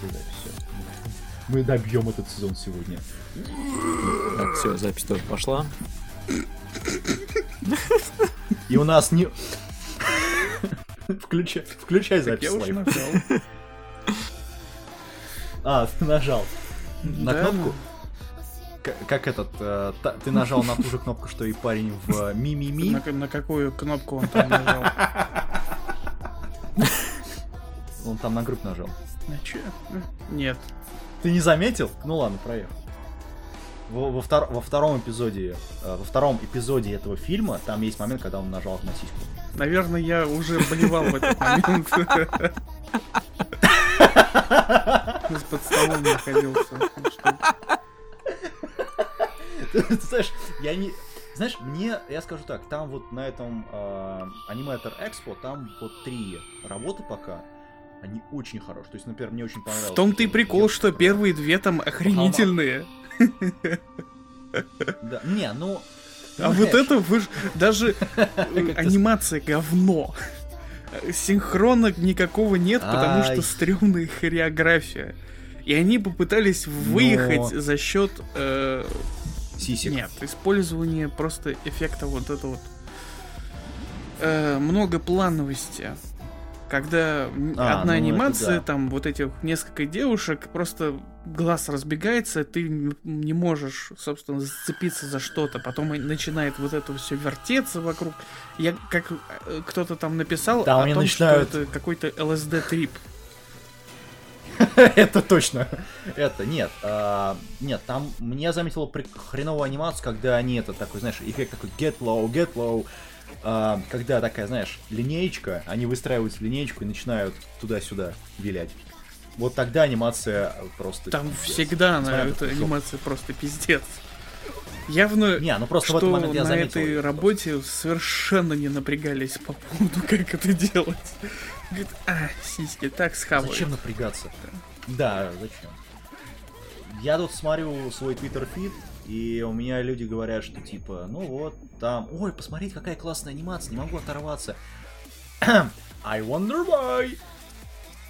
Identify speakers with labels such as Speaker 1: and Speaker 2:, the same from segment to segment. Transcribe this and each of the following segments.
Speaker 1: Запись, все. Мы добьем этот сезон сегодня.
Speaker 2: Так, все, запись тоже пошла.
Speaker 1: И у нас не... Включай, включай запись.
Speaker 3: Я уже нажал.
Speaker 1: А, ты нажал. На
Speaker 3: Да.
Speaker 1: кнопку? К- Как этот, э, та- ты нажал на ту же кнопку, что и парень в э, Ми-Ми-Ми.
Speaker 3: На, на какую кнопку он там нажал?
Speaker 1: Там на групп нажал.
Speaker 3: На чё? Нет.
Speaker 1: Ты не заметил? Ну ладно, проехал. Во, во втор- во втором эпизоде, э, во втором эпизоде этого фильма там есть момент, когда он нажал на сиську.
Speaker 3: Наверное, я уже болевал в этот момент. Под столом находился.
Speaker 1: Ты знаешь, я не... Знаешь, мне, я скажу так, там вот на этом э, Animator Expo, там вот три работы пока, они очень хорошие. То есть, например, мне очень понравилось.
Speaker 3: В том-то и прикол, что первые две там охренительные.
Speaker 1: Да, не, ну...
Speaker 3: А вот это вы даже э, анимация говно. Синхрона никакого нет, потому что стрёмная хореография. И они попытались выехать за счет э,
Speaker 1: Сисек.
Speaker 3: нет использования просто эффекта вот это вот э, многоплановости. Когда
Speaker 1: А,
Speaker 3: одна
Speaker 1: ну
Speaker 3: анимация,
Speaker 1: да.
Speaker 3: там вот этих несколько девушек, просто глаз разбегается, ты не можешь, собственно, зацепиться за что-то. Потом начинает вот это все вертеться вокруг. Я как э, кто-то там написал
Speaker 1: Там
Speaker 3: о том,
Speaker 1: начинают-
Speaker 3: что это какой-то ЛСД-трип.
Speaker 1: Это точно. Это, нет. а, нет, там мне заметила хреновую анимацию, когда они это такой, знаешь, эффект такой get low, get low. А, когда такая, знаешь, линеечка, они выстраиваются в линеечку и начинают туда-сюда вилять. Вот тогда анимация просто...
Speaker 3: Там
Speaker 1: пиздец.
Speaker 3: всегда
Speaker 1: на
Speaker 3: эта анимация просто пиздец. Явно,
Speaker 1: Не, ну просто
Speaker 3: что
Speaker 1: момент я
Speaker 3: на
Speaker 1: заметил.
Speaker 3: этой
Speaker 1: это
Speaker 3: работе совершенно не напрягались по поводу, как это делать. Говорит, а, сиськи, так
Speaker 1: просто.
Speaker 3: схавают.
Speaker 1: Зачем напрягаться? Да, зачем? Я тут смотрю свой Twitter фид, и у меня люди говорят, что типа, ну вот, там, ой, посмотрите, какая классная анимация, не могу оторваться. I wonder why.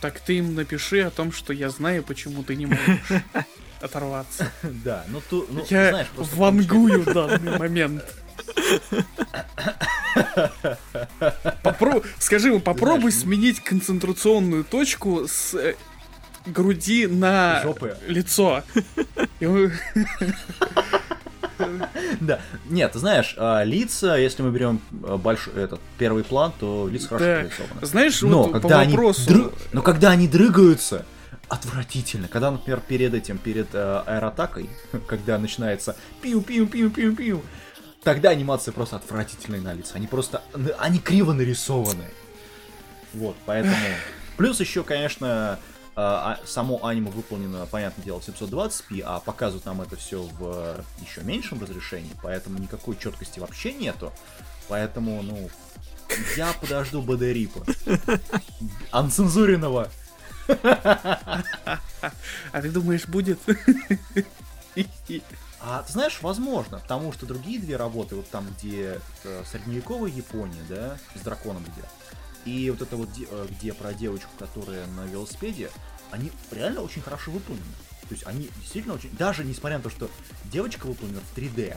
Speaker 3: Так ты им напиши о том, что я знаю, почему ты не можешь оторваться.
Speaker 1: Да, ну ту, ну,
Speaker 3: я
Speaker 1: знаешь, просто
Speaker 3: вангую в данный момент. Попро- Скажи ему, попробуй
Speaker 1: Знаешь, ну-
Speaker 3: сменить концентрационную точку с э, груди на
Speaker 1: Жопы.
Speaker 3: лицо.
Speaker 1: Да, нет, ты знаешь, а, лица, если мы берем а, большой этот первый план, то лица хорошо прорисованы.
Speaker 3: Знаешь,
Speaker 1: Но когда они но когда они дрыгаются, отвратительно. Когда, например, перед этим, перед э, аэроатакой, когда начинается пиу-пиу-пиу-пиу-пиу, тогда анимация просто отвратительная на лица. Они просто, они криво нарисованы. Вот, поэтому... Плюс еще, конечно, а- само аниме выполнено, понятное дело, в 720p, а показывают нам это все в еще меньшем разрешении, поэтому никакой четкости вообще нету. Поэтому, ну, я подожду БД-рипа. Анцензуренного.
Speaker 3: А ты думаешь, будет?
Speaker 1: А ты знаешь, возможно, потому что другие две работы, вот там, где э, средневековая Япония, да, с драконом где, и вот это вот, э, где про девочку, которая на велосипеде, они реально очень хорошо выполнены. То есть они действительно очень... Даже несмотря на то, что девочка выполнена в 3D,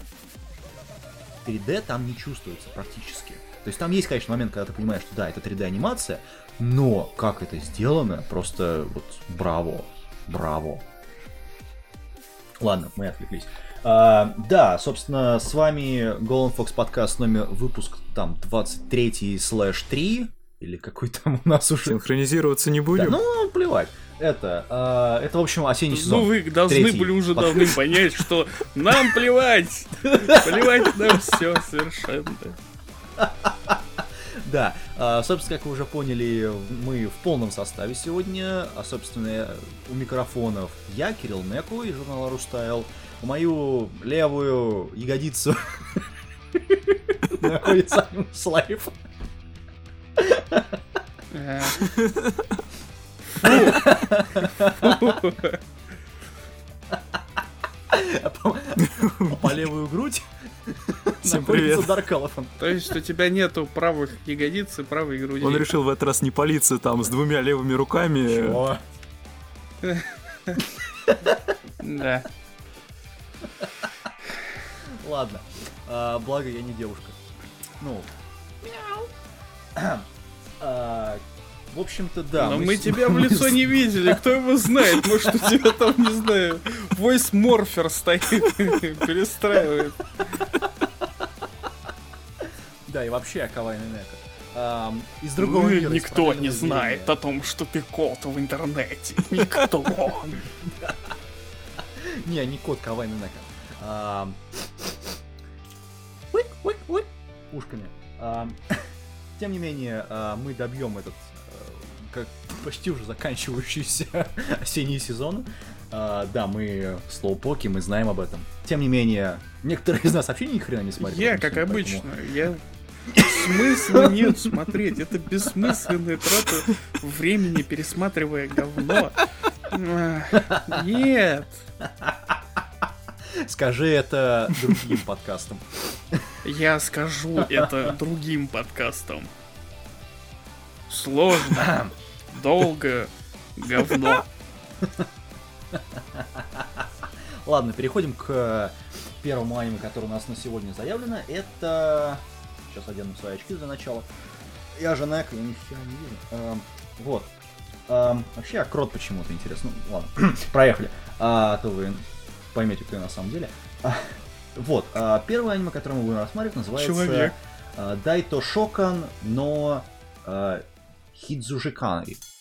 Speaker 1: 3D там не чувствуется практически. То есть там есть, конечно, момент, когда ты понимаешь, что да, это 3D-анимация, но как это сделано, просто вот браво, браво. Ладно, мы отвлеклись. А, да, собственно, с вами Golden Fox подкаст номер выпуск там 23 слэш 3, или какой там у нас уже...
Speaker 2: Синхронизироваться не
Speaker 1: Да,
Speaker 2: будем?
Speaker 1: ну, плевать. Это, а, это, в общем, осенний сезон.
Speaker 3: Ну, вы должны
Speaker 1: Третий.
Speaker 3: были уже
Speaker 1: Под-
Speaker 3: должны понять, что нам плевать. Плевать нам все совершенно.
Speaker 1: Да, а, собственно, как вы уже поняли, мы в полном составе сегодня, а, собственно, у микрофонов я, Кирилл Неку из журнала Рустайл, мою левую ягодицу находится Слайв.
Speaker 3: Фу.
Speaker 1: По, левую грудь
Speaker 2: Всем
Speaker 1: находится
Speaker 2: привет.
Speaker 3: То есть у тебя нету правых ягодиц и правой груди.
Speaker 2: Он решил в этот раз не палиться там с двумя левыми руками.
Speaker 1: Чего?
Speaker 3: Да.
Speaker 1: Ладно. А, благо я не девушка. Ну. А, в общем-то, да.
Speaker 3: Но мы
Speaker 1: с-
Speaker 3: тебя в лицо не видели, кто его знает, может у тебя там, не знаю, войс морфер стоит, перестраивает.
Speaker 1: Да, и вообще Кавайный Нека. Ам, Из другого
Speaker 3: Ну,
Speaker 1: мира. из
Speaker 3: Никто не знает о том, что ты кот в интернете. Никто.
Speaker 1: Не, не кот Кавайный Нека. Уик, Ушками. Тем не менее, а, мы добьем этот э, как почти уже заканчивающийся осенний сезон. А, Да, мы слоупоки, мы знаем об этом. Тем не менее, некоторые из нас вообще ни хрена не смотрят.
Speaker 3: Я, как обычно, я... Смысла нет смотреть, это бессмысленная трата времени, пересматривая говно. Нет,
Speaker 1: Скажи это другим подкастам.
Speaker 3: Я скажу это другим подкастам. Сложно, долго, говно.
Speaker 1: Ладно, переходим к первому аниме, которое у нас на сегодня заявлено. Это... Сейчас одену свои очки для начала. Я же Нек, я ни хера не вижу. Эм, вот. Эм, вообще, а крот почему-то интересно. Ну, ладно, проехали. А то вы поймете, кто я на самом деле. А, вот. а, первое аниме, которое мы будем рассматривать, называется...
Speaker 3: Человек.
Speaker 1: Дайто Шокан, но... э, Хидзужиканой.「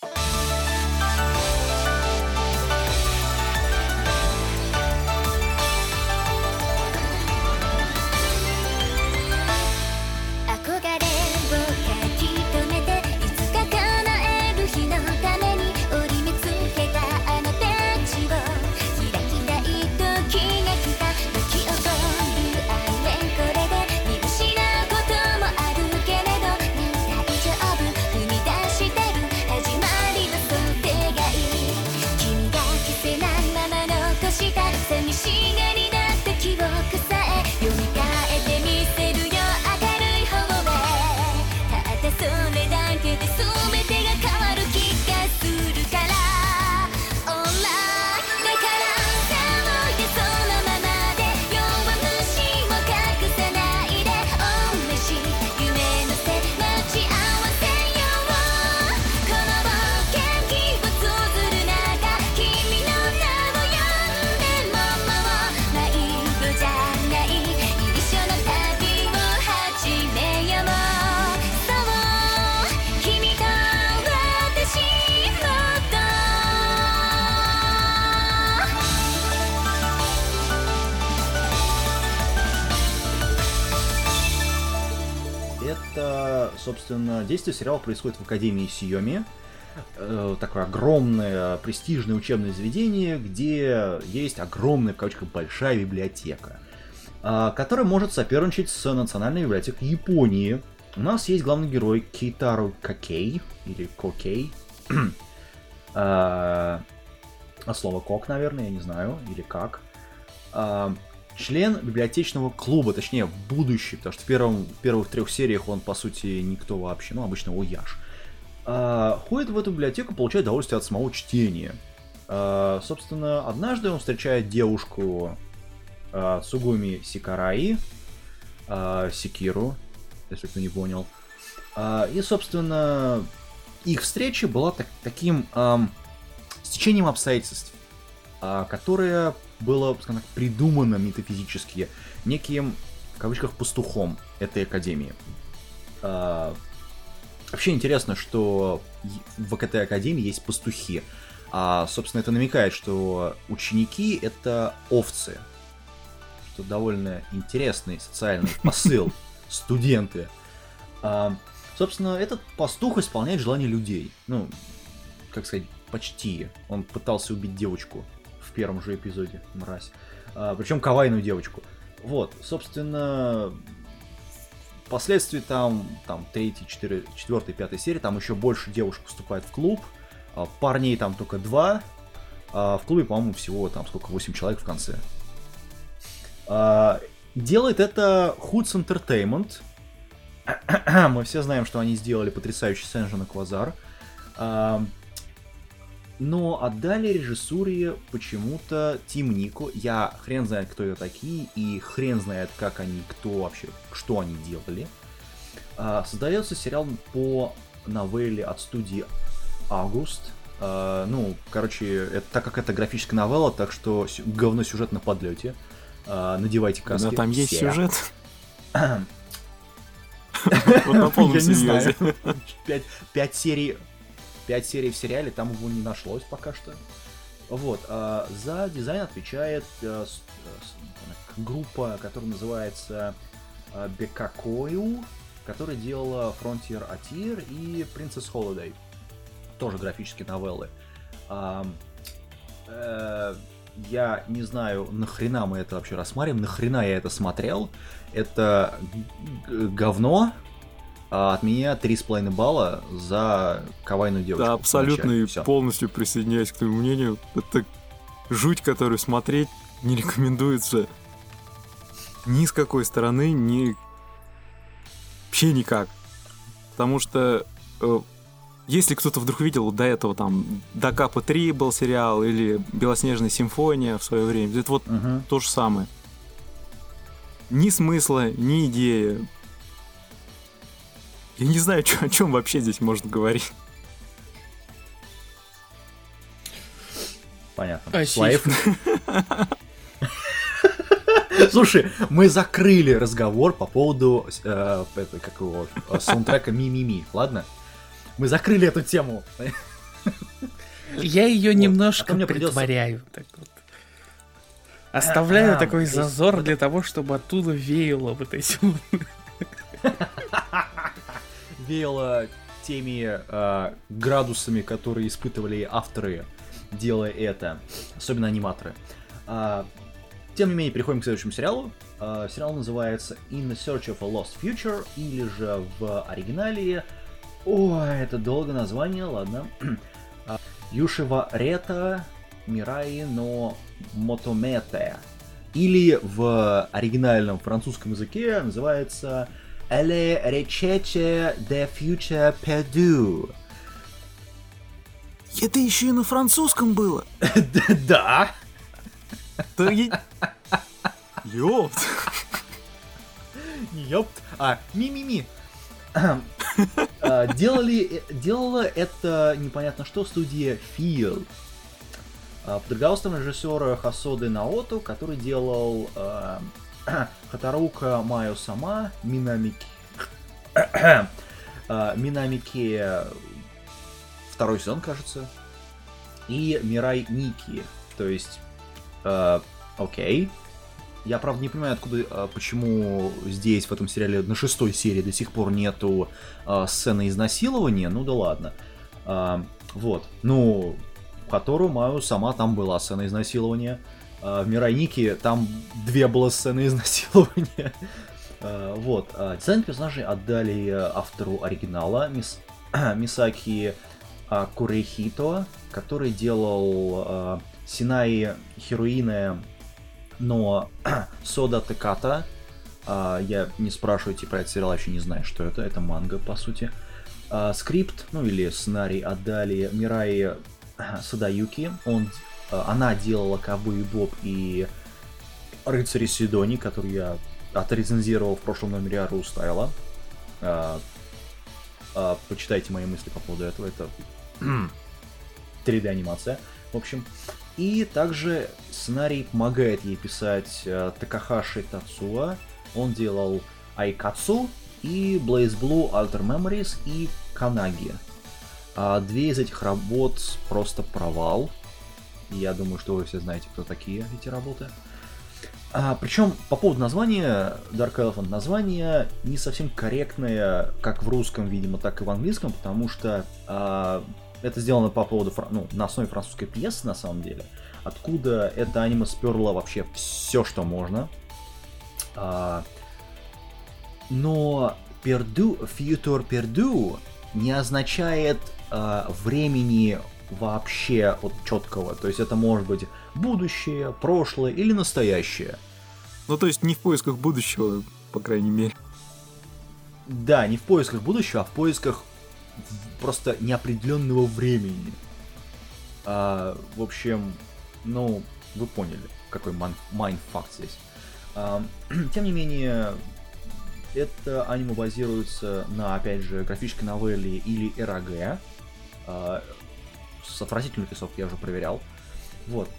Speaker 1: действие сериала происходит в Академии Сиоми. Э, Такое огромное престижное учебное заведение, где есть огромная, в кавычках, большая библиотека, а, которая может соперничать с Национальной библиотекой Японии. У нас есть главный герой Кейтару Кокей, или Кокей. А а слово кок, наверное, я не знаю, или как. Член библиотечного клуба, точнее, будущий, потому что в, первом, в первых трех сериях он, по сути, никто вообще, ну, обычно Ояж. А, ходит в эту библиотеку, получает удовольствие от самого чтения. А, собственно, однажды он встречает девушку а, Сугуми Сикараи, а, Секиру, если кто не понял. А, и, собственно, их встреча была так- таким ам, стечением обстоятельств, а, которое было, скажем так, придумано метафизически неким, в кавычках, пастухом этой академии. А, Вообще интересно, что в этой академии есть пастухи. А, собственно, это намекает, что ученики — это овцы. Что довольно интересный социальный посыл. Студенты. А, собственно, этот пастух исполняет желания людей. Ну, как сказать, почти. Он пытался убить девочку первом же эпизоде, мразь. причем кавайную девочку. Вот, собственно, впоследствии там, там, третий, четыре, четвертый, пятый серии, там еще больше девушек вступает в клуб, а, парней там только два, а в клубе, по-моему, всего там сколько, 8 человек в конце. А, делает это Hoods Entertainment. Мы все знаем, что они сделали потрясающий Сенжин и Квазар. А, но отдали режиссуре почему-то Тим Нико. Я хрен знает, кто это такие, и хрен знает, как они, кто вообще, что они делали. А, создается сериал по новелле от студии Август. А, ну, короче, это, так как это графическая новелла, так что говно сюжет на подлете. А, надевайте каски.
Speaker 2: Но там есть
Speaker 1: все.
Speaker 2: сюжет. Вот на полном серьезе.
Speaker 1: Пять серий, пять серий в сериале, там его не нашлось пока что. Вот, а, за дизайн отвечает э, с- с- группа, которая называется э, Бекакою, которая делала Frontier Atir и Princess Holiday. Тоже графические новеллы. А, э, я не знаю, нахрена мы это вообще рассматриваем, нахрена я это смотрел. Это говно, а от меня 3,5 балла за кавайную девушку.
Speaker 2: Да, абсолютно и
Speaker 1: Всё.
Speaker 2: полностью присоединяюсь к твоему мнению. Это жуть, которую смотреть не рекомендуется ни с какой стороны, ни... Вообще никак. Потому что э, если кто-то вдруг видел до этого там до Капа 3 был сериал или Белоснежная симфония в свое время, это вот
Speaker 1: Мгм.
Speaker 2: то же самое. Ни смысла, ни идеи. Я не знаю, чё- о чем вообще здесь можно говорить.
Speaker 1: Понятно.
Speaker 3: А.
Speaker 1: Слушай, мы закрыли разговор по поводу э, это, как его, э, саундтрека Ми-Ми-Ми, ладно? Мы закрыли эту тему.
Speaker 3: Я ее
Speaker 1: Вот.
Speaker 3: немножко
Speaker 1: А мне
Speaker 3: притворяю. так вот. Оставляю
Speaker 1: А,
Speaker 3: такой
Speaker 1: то есть
Speaker 3: зазор для того, чтобы оттуда веяло вот этим.
Speaker 1: Веяло теми э, градусами, которые испытывали авторы, делая это, особенно аниматоры. А, тем не менее, переходим к следующему сериалу. А, сериал называется In the Search of a Lost Future, или же в оригинале... Ой, это долго название, ладно. А, Юшева Рета Мираи но Мотомете. Или в оригинальном французском языке называется Elle recherche de future perdu.
Speaker 2: Это еще и на французском было.
Speaker 1: Да.
Speaker 2: Ёпт.
Speaker 1: Ёпт. А, ми-ми-ми. А, Делали, делала это непонятно что студия Feel. А, Под руководством режиссера Хасоды Наото, который делал а, Хатарука Майо Сама, Минамики... а, Минамики э, второй сезон, кажется, и Мирай Ники. То есть, э, окей. Я, правда, не понимаю, откуда, э, почему здесь, в этом сериале, на шестой серии до сих пор нету сцены изнасилования. Ну да ладно. А, вот. Ну, Хатору Маю сама там была сцена изнасилования. А, в Мирай Никки там две было сцены изнасилования. А, вот. А, Дизайн персонажей отдали э, автору оригинала Мис... Мисаки а, Курехито, который делал а, Саэнай Хероин но Содатэката. Я не спрашивайте про этот сериал, еще не знаю, что это. Это манга, по сути. Скрипт, ну или сценарий отдали Мираи Садаюки. Он, она делала Ковбой Боб и Рыцари Сидони, который я отрецензировал в прошлом номере Ару Стайла. А, а, почитайте мои мысли по поводу этого. Это 3D анимация. В общем. И также сценарий помогает ей писать э, Такахаши Тацуа. Он делал Айкацу и Blaze Blue Alter Memories и Канаги. А две из этих работ просто провал. Я думаю, что вы все знаете, кто такие эти работы. А, причем по поводу названия Dark Elephant, название не совсем корректное, как в русском, видимо, так и в английском, потому что а, это сделано по поводу, ну, на основе французской пьесы, на самом деле. Откуда это аниме сперло вообще все, что можно. А, но перду, future перду не означает а, времени вообще вот четкого. То есть это может быть будущее, прошлое или настоящее.
Speaker 2: Ну, то есть не в поисках будущего, по крайней мере.
Speaker 1: Да, не в поисках будущего, а в поисках просто неопределенного времени. А, в общем, ну, вы поняли, какой майнфакт здесь. А, тем не менее, это аниме базируется на, опять же, графической новелле или РАГ. А, с отвратительной рисовкой я уже проверял. Вот.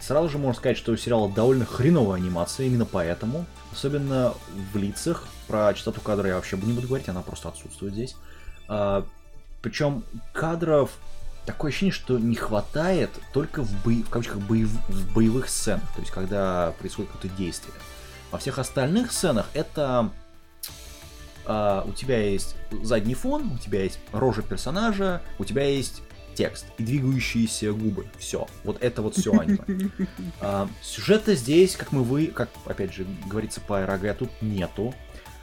Speaker 1: Сразу же можно сказать, что у сериала довольно хреновая анимация, именно поэтому. Особенно в лицах. Про частоту кадра я вообще не буду говорить, она просто отсутствует здесь. А, причем кадров такое ощущение, что не хватает только в, бои, в кавычках боев, в боевых сценах, то есть когда происходит какое-то действие. Во всех остальных сценах это а, у тебя есть задний фон, у тебя есть рожа персонажа, у тебя есть текст и двигающиеся губы. Все. Вот это вот все аниме. А, сюжета здесь, как мы вы, как опять же говорится по РГ, тут нету.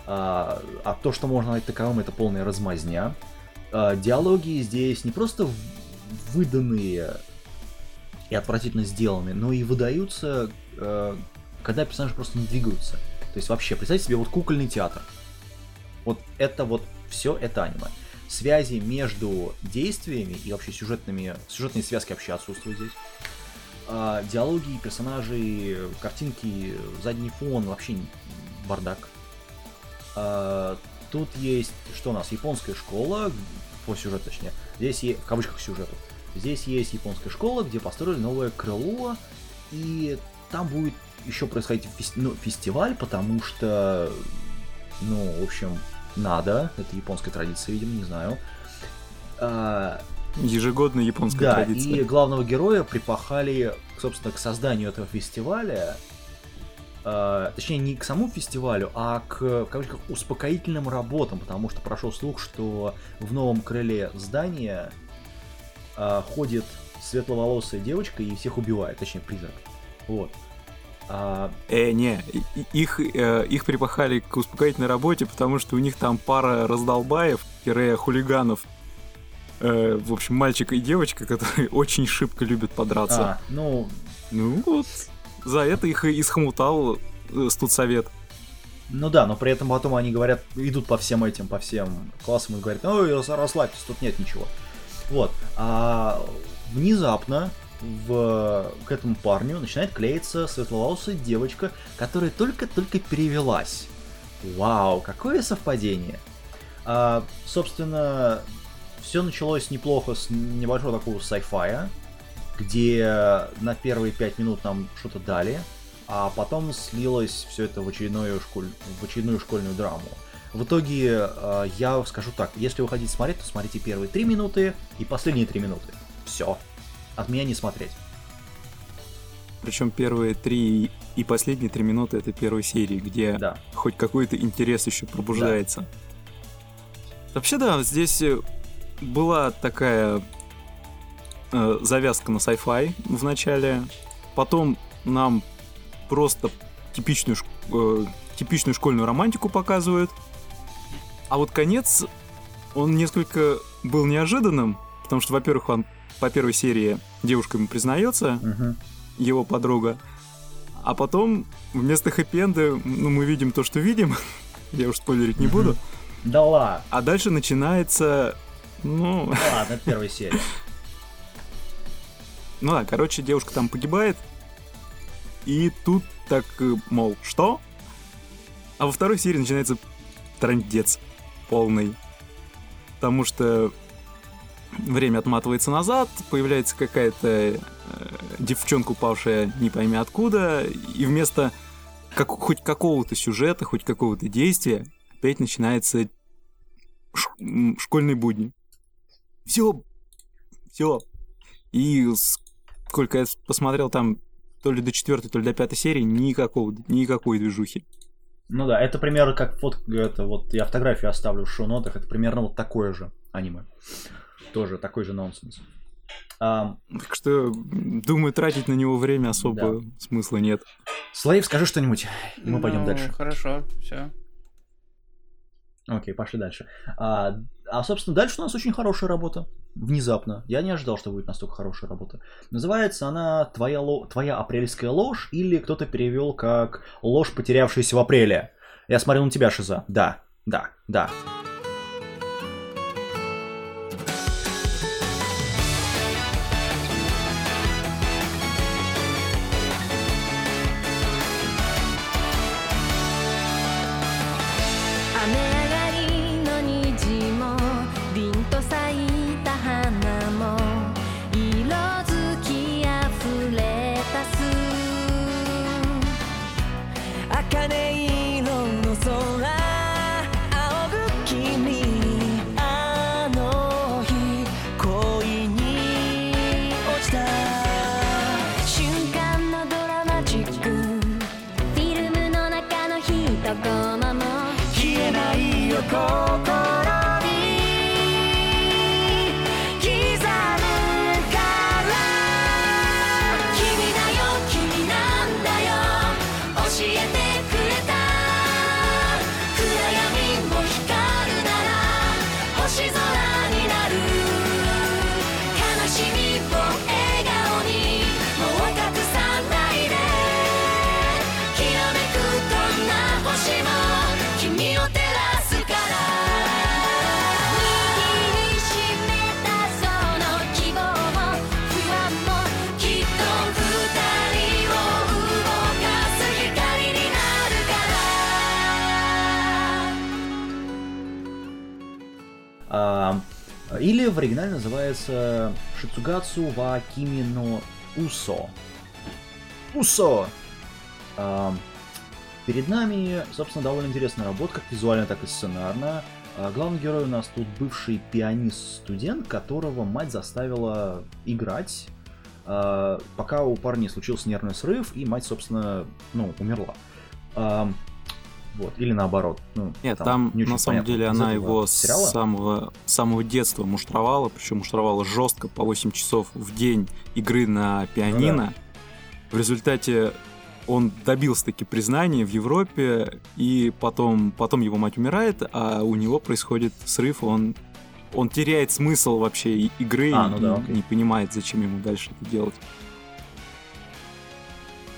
Speaker 1: А, а то, что можно назвать таковым, это полная размазня. А, диалоги здесь не просто выданные и отвратительно сделаны, но и выдаются, а, когда персонажи просто не двигаются. То есть вообще, представьте себе вот кукольный театр. Вот это вот все это аниме. Связи между действиями и вообще сюжетными, сюжетные связки вообще отсутствуют здесь. А, диалоги, персонажи, картинки, задний фон, вообще бардак. А, тут есть, что у нас, японская школа, по сюжету точнее, здесь есть, в кавычках сюжету, здесь есть японская школа, где построили новое крыло, и там будет еще происходить ну, фестиваль, потому что, ну, в общем, надо, это японская традиция, видимо, не знаю. А,
Speaker 2: Ежегодная японская
Speaker 1: да,
Speaker 2: традиция.
Speaker 1: и главного героя припахали, собственно, к созданию этого фестиваля. а, точнее, не к самому фестивалю, а к, в кавычках, успокоительным работам, потому что прошел слух, что в новом крыле здания а, ходит светловолосая девочка и всех убивает, точнее, призрак. Вот. А,
Speaker 2: Э, не, их, э, их припахали к успокоительной работе, потому что у них там пара раздолбаев, тире хулиганов. Э, в общем, мальчик и девочка, которые очень шибко любят подраться.
Speaker 1: а, ну,
Speaker 2: Ну вот, за это их и исхомутал э, студсовет.
Speaker 1: Ну да, но при этом потом они говорят, идут по всем этим, по всем классам и говорят, ой, расслабьтесь, тут нет ничего. Вот. А внезапно в, к этому парню начинает клеиться светловолосая девочка, которая только-только перевелась. Вау, какое совпадение. А, собственно, все началось неплохо с небольшого такого sci-fi, где на первые пять минут нам что-то дали, а потом слилось все это в очередную, школь... в очередную школьную драму. В итоге, э, я скажу так, если вы хотите смотреть, то смотрите первые три минуты и последние три минуты. Все. От меня не смотреть.
Speaker 2: Причем первые три и последние три минуты это первой серии, где
Speaker 1: Да.
Speaker 2: хоть какой-то интерес еще пробуждается. Вообще да, здесь э, была такая э, завязка на sci-fi в начале, потом нам просто типичную, э, типичную школьную романтику показывают, а вот конец, он несколько был неожиданным, потому что, во-первых, он по первой серии девушка ему признается,
Speaker 1: Мгм.
Speaker 2: его подруга. А потом вместо хэппи-энда ну, мы видим то, что видим. Я уж спойлерить не буду.
Speaker 1: Да ладно.
Speaker 2: А дальше начинается... Ну,
Speaker 1: Ладно, это первая серия.
Speaker 2: ну да, короче, девушка там погибает. И тут так, э, мол, что? А во второй серии начинается трандец полный. Потому что время отматывается назад, появляется какая-то э, девчонка, упавшая не пойми откуда, и вместо как, хоть какого-то сюжета, хоть какого-то действия, опять начинается ш- школьные будни. Все, все. И сколько я посмотрел там то ли до четвертой, то ли до пятой серии, никакого, никакой движухи.
Speaker 1: Ну да, это примерно как фот... это вот я фотографию оставлю в шоу-нотах, это примерно вот такое же аниме. Тоже такой же нонсенс.
Speaker 2: Так что, думаю, тратить на него время особо смысла нет.
Speaker 1: Слейв, скажи что-нибудь, и мы пойдем
Speaker 3: Ну,
Speaker 1: дальше.
Speaker 3: Хорошо, все.
Speaker 1: Окей, пошли дальше. А, а, собственно, дальше у нас очень хорошая работа. Внезапно. Я не ожидал, что будет настолько хорошая работа. Называется она «Твоя, ло- Твоя апрельская ложь» или кто-то перевел как «Ложь, потерявшаяся в апреле». Я смотрел на тебя, Шиза. Да, да, да. Или в оригинале называется Шицугацу ва Кимино Усо. Усо! А, перед нами, собственно, довольно интересная работа, как визуально, так и сценарно. А, главный герой у нас тут бывший пианист-студент, которого мать заставила играть, а, пока у парня случился нервный срыв, и мать, собственно, ну, умерла. Вот, или наоборот. Ну,
Speaker 2: Нет, там,
Speaker 1: не очень
Speaker 2: на самом
Speaker 1: понятно
Speaker 2: деле она его с самого, самого детства муштровала, причем муштровала жестко по 8 часов в день игры на пианино. В результате он добился таки признания в Европе, и потом, потом его мать умирает, а у него происходит срыв, он, он теряет смысл вообще игры
Speaker 1: А, ну
Speaker 2: и
Speaker 1: да,
Speaker 2: не понимает, зачем ему дальше это делать.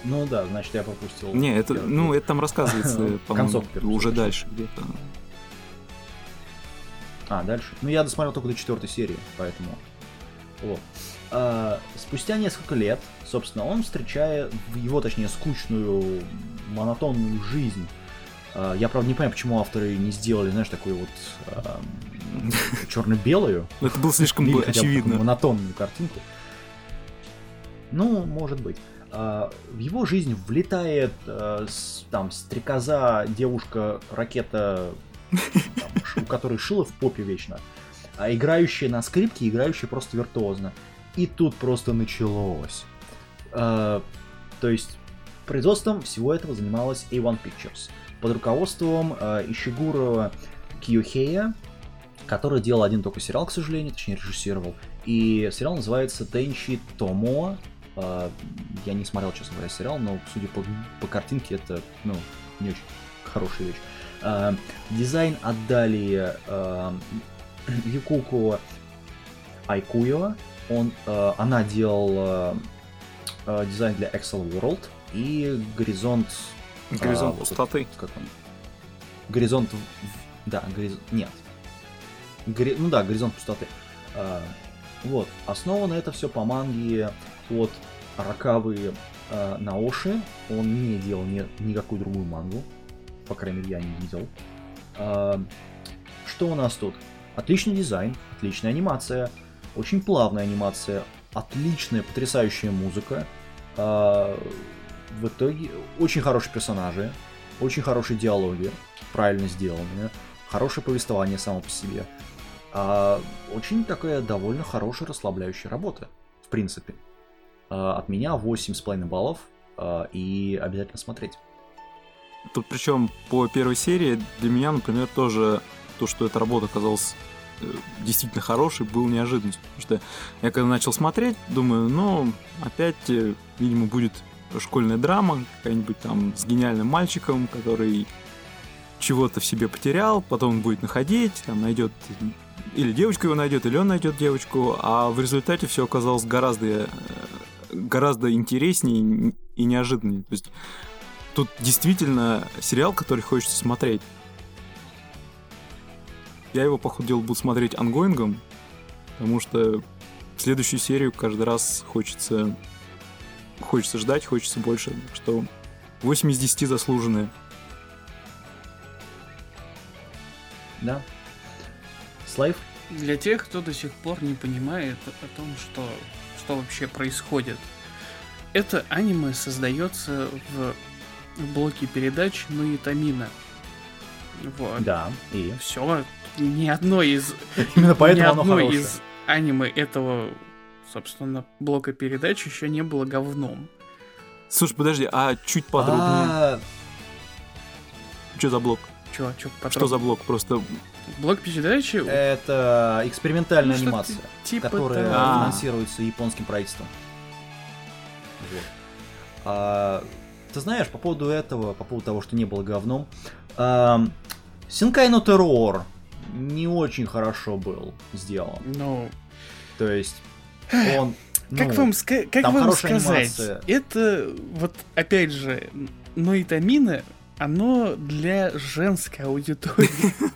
Speaker 1: Ну да, значит, я пропустил.
Speaker 2: Не, это,
Speaker 1: первый
Speaker 2: ну, это там рассказывается, по-моему, уже дальше где-то.
Speaker 1: А, дальше. Ну, я досмотрел только до четвертой серии, поэтому... Вот. А, спустя несколько лет, собственно, он встречает в его, точнее, скучную, монотонную жизнь. А, я, правда, не понимаю, почему авторы не сделали, знаешь, такую вот черно-белую.
Speaker 2: Ну, Это было слишком очевидно.
Speaker 1: монотонную картинку. Ну, может быть. А, В его жизнь влетает с- там стрекоза, девушка, ракета, там, у которой шило в попе вечно, а играющая на скрипке, играющая просто виртуозно. И тут просто началось. А, То есть производством всего этого занималась A1 Pictures под руководством Ишигуро Киохея, который делал один только сериал, к сожалению, точнее режиссировал. И сериал называется Тенчи Томо. Э, Я не смотрел, честно говоря, сериал, но судя по, по картинке, это ну, не очень хорошая вещь. Э, Дизайн отдали э, Юкуко Айкуё. Он, она делала дизайн для Excel World и Горизонт...
Speaker 2: Горизонт
Speaker 1: а,
Speaker 2: пустоты.
Speaker 1: Как он? Горизонт... Да, горизонт... Нет. Гори- Ну да, Горизонт пустоты. А, Вот. Основано это все по манге от Аракавы а, Наоши. Он не делал ни- никакую другую мангу. По крайней мере, я не видел. А, Что у нас тут? Отличный дизайн, отличная анимация, очень плавная анимация, отличная, потрясающая музыка. А, В итоге очень хорошие персонажи, очень хорошие диалоги, правильно сделанные, хорошее повествование само по себе. А, очень такая довольно хорошая расслабляющая работа, в принципе. А, от меня 8,5 баллов, а, и обязательно смотреть.
Speaker 2: Тут причем по первой серии для меня, например, тоже то, что эта работа оказалась э, действительно хорошей, был неожиданностью. Потому что я когда начал смотреть, думаю, ну, опять, э, видимо, будет школьная драма, какая-нибудь там с гениальным мальчиком, который чего-то в себе потерял, потом он будет находить, там найдет или девочка его найдет, или он найдет девочку, а в результате все оказалось гораздо, э, гораздо интереснее и неожиданнее. То есть тут действительно сериал, который хочется смотреть. Я его, походу, дела, буду смотреть ongoing ом, потому что следующую серию каждый раз хочется хочется ждать, хочется больше. Что 8 из 10 заслуженные.
Speaker 4: Да. Слайв?
Speaker 3: Для тех, кто до сих пор не понимает о том, что, что вообще происходит. Это аниме создается в, блоке передач Нуитамина. Вот.
Speaker 4: Да, и?
Speaker 3: Все. Ни одно из...
Speaker 4: Именно
Speaker 3: ни
Speaker 4: поэтому оно
Speaker 3: одно
Speaker 4: хорошее.
Speaker 3: из аниме этого, собственно, блока передач еще не было говном.
Speaker 2: Слушай, подожди, а чуть подробнее?
Speaker 4: А,
Speaker 2: Что за блок?
Speaker 3: Чё, чё,
Speaker 2: Что за блок? Просто
Speaker 3: Блок передачи...
Speaker 4: Это экспериментальная
Speaker 3: Ну,
Speaker 4: анимация,
Speaker 3: типа
Speaker 4: которая.
Speaker 2: А.
Speaker 4: финансируется японским правительством. Вот. А, ты знаешь, по поводу этого, по поводу того, что не было говном, а, Синкай но Террор не очень хорошо был сделан.
Speaker 3: Ну,
Speaker 4: То есть он...
Speaker 3: Как
Speaker 4: ну,
Speaker 3: вам, ска- как
Speaker 4: там
Speaker 3: вам сказать?
Speaker 4: анимация.
Speaker 3: Это вот опять же, ноитамина, оно для женской аудитории.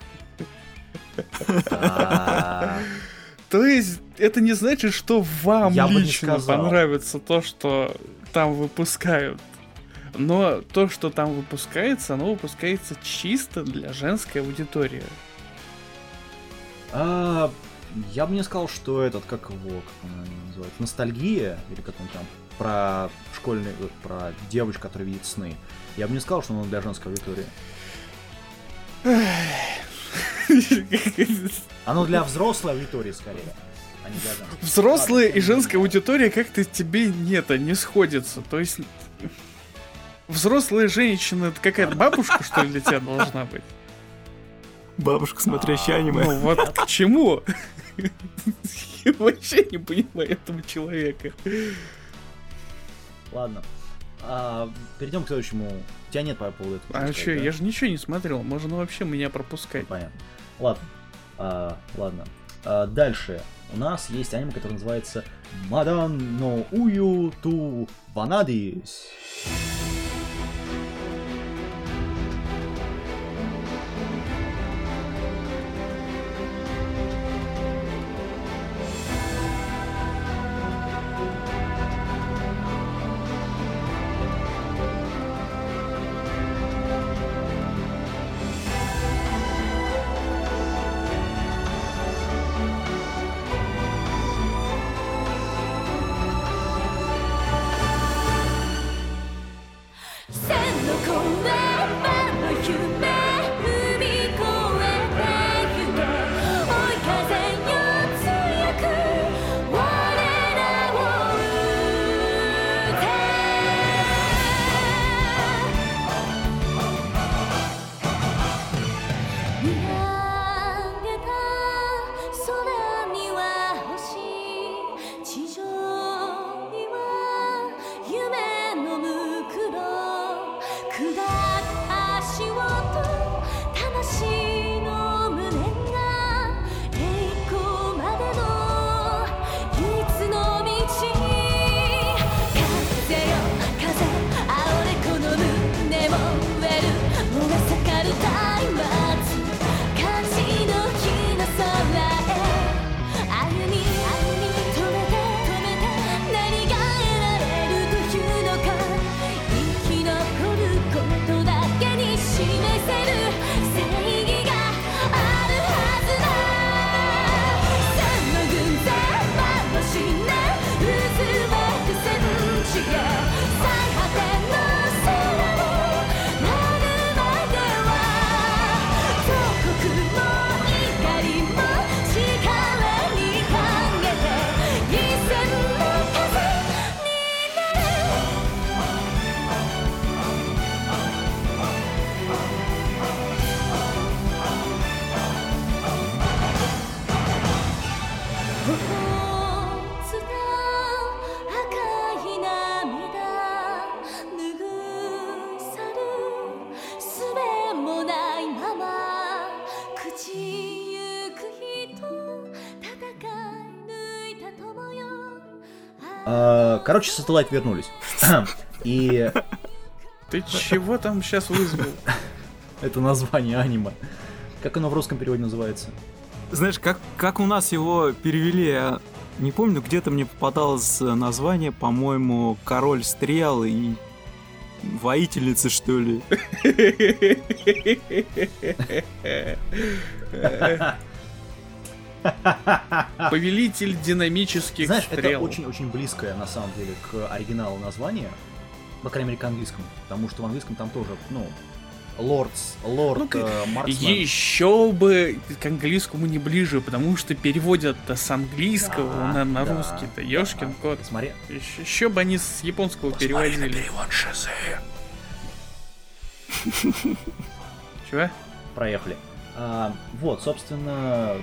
Speaker 4: а,
Speaker 3: То есть это не значит, что вам
Speaker 4: Я
Speaker 3: лично понравится то, что там выпускают. Но то, что там выпускается, оно выпускается чисто для женской аудитории.
Speaker 4: а, Я бы не сказал, что этот, как его, как он называется, ностальгия, или как он там, про школьный, вот, про девочку, которая видит сны. Я бы не сказал, что он для женской аудитории. Оно для взрослой аудитории скорее, а не для женской.
Speaker 3: Взрослая
Speaker 4: Ладно.
Speaker 3: и женская аудитория как-то тебе нет, не сходятся. То есть взрослая женщина, это какая-то бабушка, что ли, для тебя должна быть?
Speaker 2: бабушка, смотрящая
Speaker 4: А,
Speaker 2: аниме.
Speaker 3: Ну вот к чему? Я вообще не понимаю этого человека.
Speaker 4: Ладно. А, перейдем к следующему. У тебя нет по поводу этого.
Speaker 3: А что,
Speaker 4: да?
Speaker 3: я же ничего не смотрел, можно вообще меня пропускать.
Speaker 4: Понятно. Ладно. А, ладно. А, дальше. У нас есть аниме, которое называется Мадан но Ую ту Ванадис.
Speaker 1: Короче, Satellite вернулись. И
Speaker 3: Ты чего там сейчас вызвал?
Speaker 1: это название аниме. Как оно в русском переводе называется?
Speaker 2: Знаешь, как, как у нас его перевели, я не помню, где-то мне попадалось название, по-моему, Король Стрел и Воительницы, что ли.
Speaker 3: Повелитель динамических
Speaker 1: Знаешь, это
Speaker 3: стрел.
Speaker 1: очень-очень близкое, на самом деле, к оригиналу названия. По крайней мере, к английскому. Потому что в английском там тоже, ну, Лордс, Лорд
Speaker 3: Ну,
Speaker 1: э, Марксмен.
Speaker 3: Еще бы к английскому не ближе, потому что переводят с английского
Speaker 1: Да,
Speaker 3: на, на
Speaker 1: да,
Speaker 3: русский-то.
Speaker 1: да.
Speaker 3: Ёшкин кот.
Speaker 1: Смотри.
Speaker 3: Еще, еще бы они с японского переводили. Чего?
Speaker 1: Проехали. А, вот, собственно,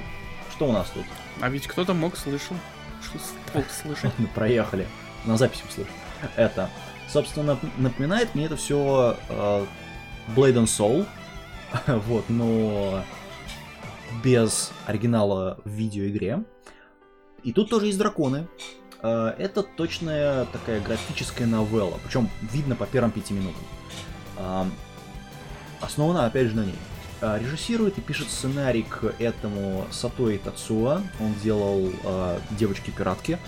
Speaker 1: что у нас тут?
Speaker 3: А ведь кто-то мог слышал. Мог слышать.
Speaker 1: Мы проехали. На записи услышь. Это. Собственно, нап- напоминает мне это все Blade and Soul. вот, но без оригинала в видеоигре. И тут тоже есть драконы. Э, Это точная такая графическая новелла. Причем видно по первым пяти минутам. А, Основана, опять же, на ней. А, Режиссирует и пишет сценарий к этому Сатои Тацуа. Он делал э, «Девочки-пиратки».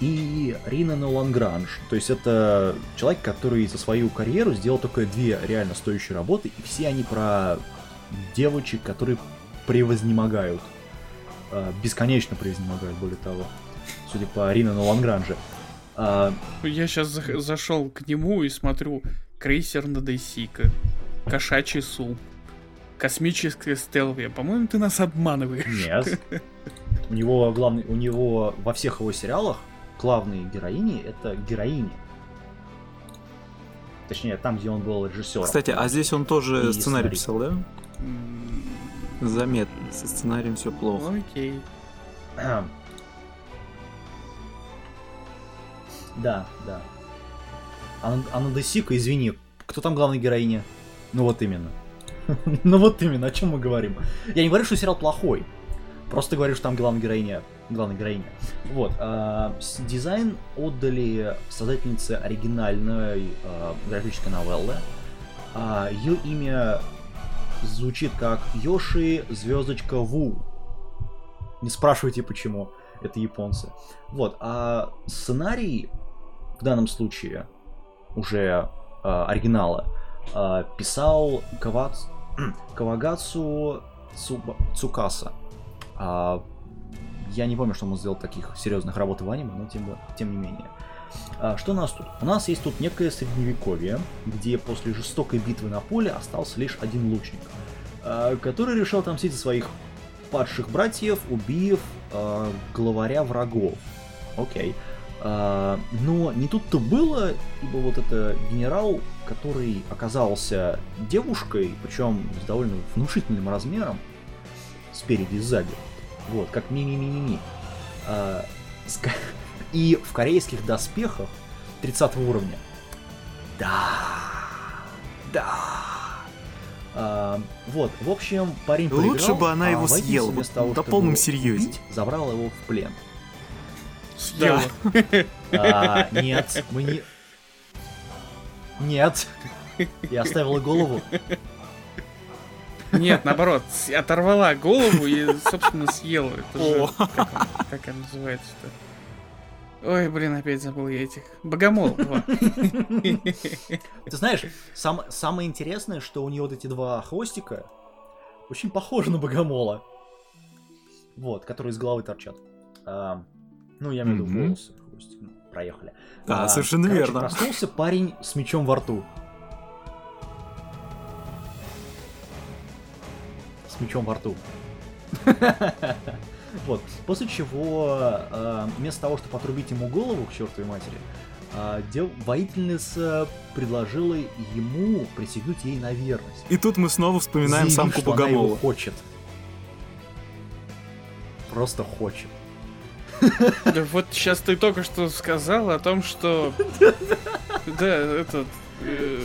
Speaker 1: И Рина Лангранж. То есть это человек, который за свою карьеру сделал только две реально стоящие работы, и все они про девочек, которые превознемогают. Э, Бесконечно превознемогают, более того. Судя по Рина Лангранже. А,
Speaker 3: Я сейчас зашел к нему и смотрю крейсер Надесика, кошачий суп, космическая стелвия. По-моему, ты нас обманываешь.
Speaker 1: Нет. У него главный, у него во всех его сериалах главные героини это героини. Точнее, там, где он был режиссером.
Speaker 2: Кстати, а здесь он тоже
Speaker 1: И
Speaker 2: сценарий
Speaker 1: сценарий.
Speaker 2: писал, да? Заметно, со сценарием все плохо.
Speaker 3: Окей.
Speaker 1: Да, да. Ан- Анадесика, извини, кто там главная героиня? Ну вот именно. ну вот именно, о чем мы говорим. Я не говорю, что сериал плохой. Просто говорю, что там главная героиня. Главная героиня. Вот. а, с- дизайн отдали создательнице оригинальной а, графической новеллы. ее имя звучит как Йоши звездочка Ву. Не спрашивайте почему. Это японцы. Вот, а сценарий в данном случае уже э, оригинала э, писал Кавац... Кавагацу Цукаса. А, я не помню, что он сделал таких серьезных работ в аниме, но тем, тем не менее. А, что у нас тут? У нас есть тут некое средневековье, где после жестокой битвы на поле остался лишь один лучник, а, который решил отомстить за своих падших братьев, убив э, главаря врагов. Окей. А, но не тут-то было, ибо вот это генерал, который оказался девушкой, причем с довольно внушительным размером, спереди и сзади. Вот, как ми-ми-ми-ми-ми. А, и в корейских доспехах 30 уровня. Да. Да. А, вот, в общем, парень
Speaker 2: Лучше
Speaker 1: проиграл,
Speaker 2: бы она
Speaker 1: а
Speaker 2: его съела,
Speaker 1: вместо
Speaker 2: вот
Speaker 1: того,
Speaker 2: на полном серьезе.
Speaker 1: убить, забрала его в плен.
Speaker 3: Съела.
Speaker 1: А, нет, мы не... Нет. Я оставила голову.
Speaker 3: Нет, наоборот, оторвала голову и, собственно, съела. Это же... Как, он- как он называется-то? Ой, блин, опять забыл я этих. Богомол.
Speaker 1: Ты знаешь, сам, самое интересное, что у нее вот эти два хвостика очень похожи на богомола. Вот, которые из головы торчат. А, ну, я имею в виду волосы. хвостик. Проехали.
Speaker 2: Да,
Speaker 1: А,
Speaker 2: совершенно
Speaker 1: короче,
Speaker 2: верно.
Speaker 1: Проснулся парень с мечом во рту. С мечом во рту. Вот. После чего, э, вместо того, чтобы отрубить ему голову к чертовой матери, э, воительница предложила ему присягнуть ей на верность.
Speaker 2: И тут мы снова вспоминаем
Speaker 1: Заявив,
Speaker 2: самку богомола.
Speaker 1: хочет. Просто хочет.
Speaker 3: Да вот сейчас ты только что сказал о том, что... Да, этот... э,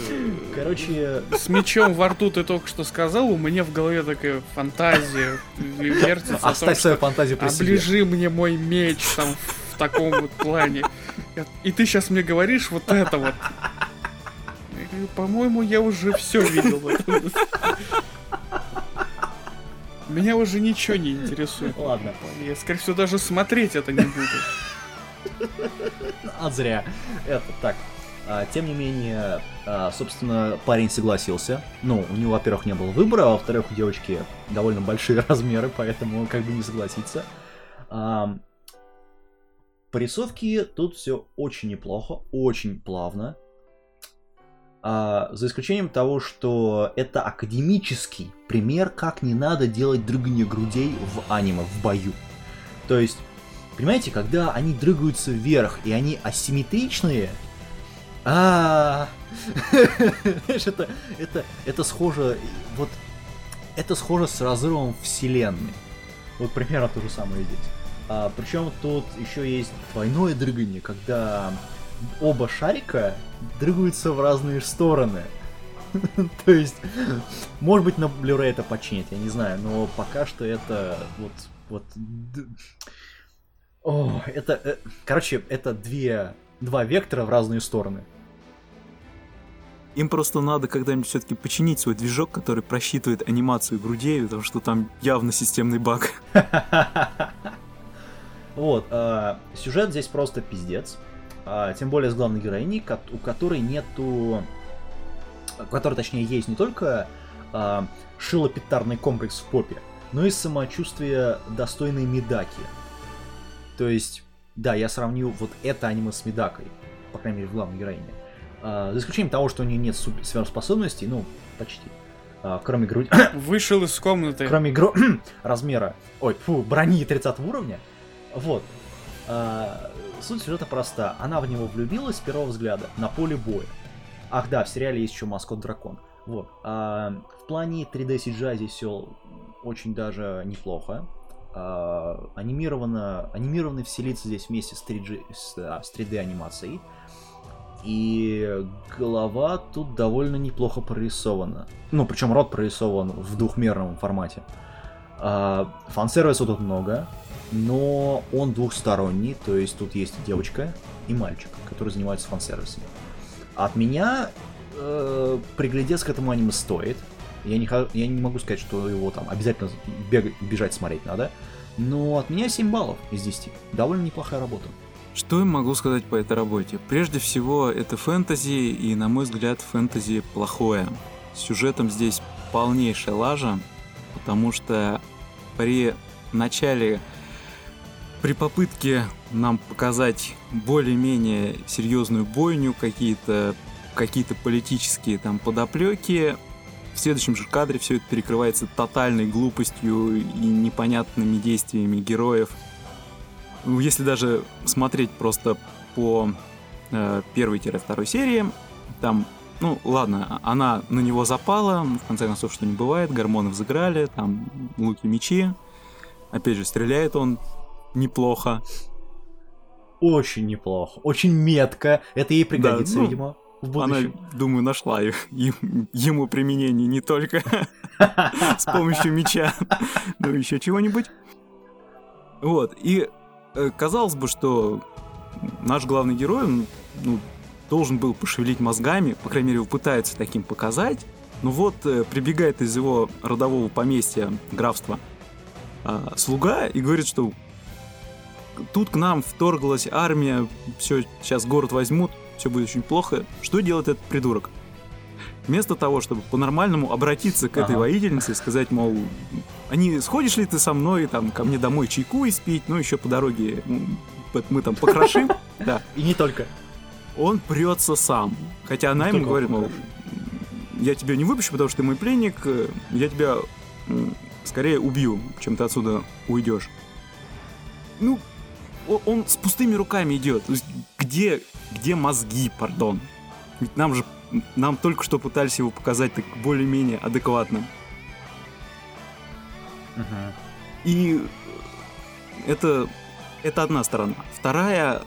Speaker 1: Короче,
Speaker 3: С мечом во рту ты только что сказал, у меня в голове такая фантазия вертится
Speaker 1: оставь свою
Speaker 3: что
Speaker 1: фантазию при себе.
Speaker 3: оближи мне мой меч там таком вот плане. И ты сейчас мне говоришь вот это вот. По-моему, я уже все видел. Меня уже ничего не интересует.
Speaker 1: Ладно.
Speaker 3: Я, скорее всего, даже смотреть это не буду.
Speaker 1: А зря. Это так. А, тем не менее, а, собственно, парень согласился. Ну, у него, во-первых, не было выбора, а во-вторых, у девочки довольно большие размеры, поэтому как бы не согласиться. А, по рисовке тут все очень неплохо, очень плавно. А, за исключением того, что это академический пример, как не надо делать дрыгание грудей в аниме, в бою. То есть, понимаете, когда они дрыгаются вверх и они асимметричные, а, это, это, это схоже, вот, это схоже с разрывом вселенной. Вот примерно то же самое здесь. А, причем тут еще есть двойное дрыгание, когда оба шарика дрыгаются в разные стороны. То есть, может быть, на Blu-ray это починят, я не знаю, но пока что это вот, вот, о, это, э, короче, это две, два вектора в разные стороны.
Speaker 2: Им просто надо когда-нибудь все-таки починить свой движок, который просчитывает анимацию грудей, потому что там явно системный баг.
Speaker 1: Вот, а, сюжет здесь просто пиздец. А, тем более с главной героиней, у которой нету... У которой, точнее, есть не только а, шилопитарный комплекс в попе, но и самочувствие достойной Медаки. То есть, да, я сравню вот это аниме с Медакой, по крайней мере, в главной героине. А, за исключением того, что у нее нет сверхспособностей, ну, почти. А, кроме груди...
Speaker 3: Вышел из комнаты.
Speaker 1: Кроме гро... размера, ой, фу, брони 30 уровня. Вот. А, суть сюжета проста. Она в него влюбилась с первого взгляда на поле боя. Ах да, в сериале есть еще маскот дракон. Вот. А, в плане 3D CGI здесь все очень даже неплохо. А, анимировано, анимированный вселиться здесь вместе с 3G, с, а, с 3D анимацией. И голова тут довольно неплохо прорисована. Ну, причем рот прорисован в двухмерном формате. А, фан-сервиса тут много, но он двухсторонний, то есть тут есть девочка и мальчик, которые занимаются фан-сервисом. От меня э, приглядеться к этому аниме стоит. Я не, я не могу сказать, что его там обязательно бегать, бежать смотреть надо. Но от меня 7 баллов из 10. Довольно неплохая работа.
Speaker 2: Что я могу сказать по этой работе? Прежде всего, это фэнтези, и, на мой взгляд, фэнтези плохое. С сюжетом здесь полнейшая лажа, потому что при начале, при попытке нам показать более-менее серьезную бойню, какие-то какие-то политические там подоплеки, в следующем же кадре все это перекрывается тотальной глупостью и непонятными действиями героев. Ну, Если даже смотреть просто по э, первой-второй серии, там, ну ладно, она на него запала, в конце концов, что не бывает, гормоны взыграли, там луки, мечи. Опять же, стреляет он неплохо.
Speaker 1: Очень неплохо, очень метко. Это ей пригодится,
Speaker 2: ну,
Speaker 1: видимо, в
Speaker 2: Она,
Speaker 1: будущем.
Speaker 2: думаю, нашла и- им- ему применение не только с помощью меча, но еще чего-нибудь. Вот, и э, казалось бы, что наш главный герой, ну, должен был пошевелить мозгами, по крайней мере, его пытается таким показать, но вот э, прибегает из его родового поместья, графства, слуга и говорит, что тут к нам вторглась армия, все, сейчас город возьмут, все будет очень плохо. Что делает этот придурок? Вместо того, чтобы по-нормальному обратиться к этой
Speaker 1: Ага.
Speaker 2: воительнице и сказать, мол, не сходишь ли ты со мной там ко мне домой чайку испить, ну еще по дороге мы там покрошим, да,
Speaker 1: И не только.
Speaker 2: Он прется сам. Хотя она ему
Speaker 1: Только
Speaker 2: говорит, мол, я тебя не выпущу, потому что ты мой пленник, э, я тебя скорее убью, чем ты отсюда уйдешь. Ну, он с пустыми руками идет. Где, где мозги, пардон? Ведь нам же нам только что пытались его показать так более-менее адекватным. И это, это одна сторона. Вторая,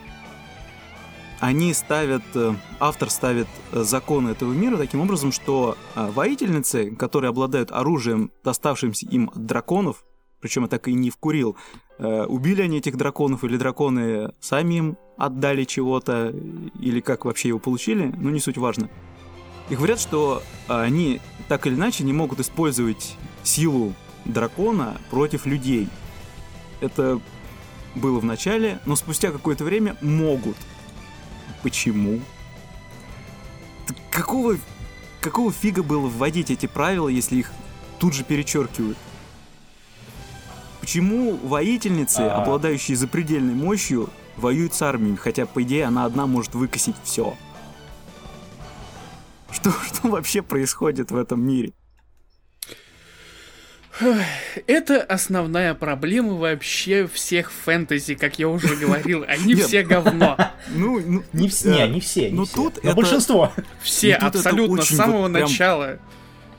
Speaker 2: они ставят, э, автор ставит э, законы этого мира таким образом, что э, воительницы, которые обладают оружием, доставшимся им от драконов, причем я так и не вкурил, убили они этих драконов или драконы сами им отдали чего-то, или как вообще его получили, ну не суть важно. И говорят, что они так или иначе не могут использовать силу дракона против людей. Это было в начале, но спустя какое-то время могут. Почему? Какого, какого фига было вводить эти правила, если их тут же перечеркивают? Почему воительницы,
Speaker 1: А.
Speaker 2: обладающие запредельной мощью, воюют с армией, хотя, по идее, она одна может выкосить все? Что, что вообще происходит в этом мире?
Speaker 3: Это основная проблема вообще всех фэнтези, как я уже говорил. Они все говно.
Speaker 2: Ну, ну,
Speaker 1: Не все,
Speaker 2: э,
Speaker 1: не все, не
Speaker 2: ну
Speaker 1: все.
Speaker 2: тут
Speaker 1: Но
Speaker 2: это-
Speaker 1: большинство.
Speaker 3: Все,
Speaker 2: Ну,
Speaker 3: абсолютно, с самого начала.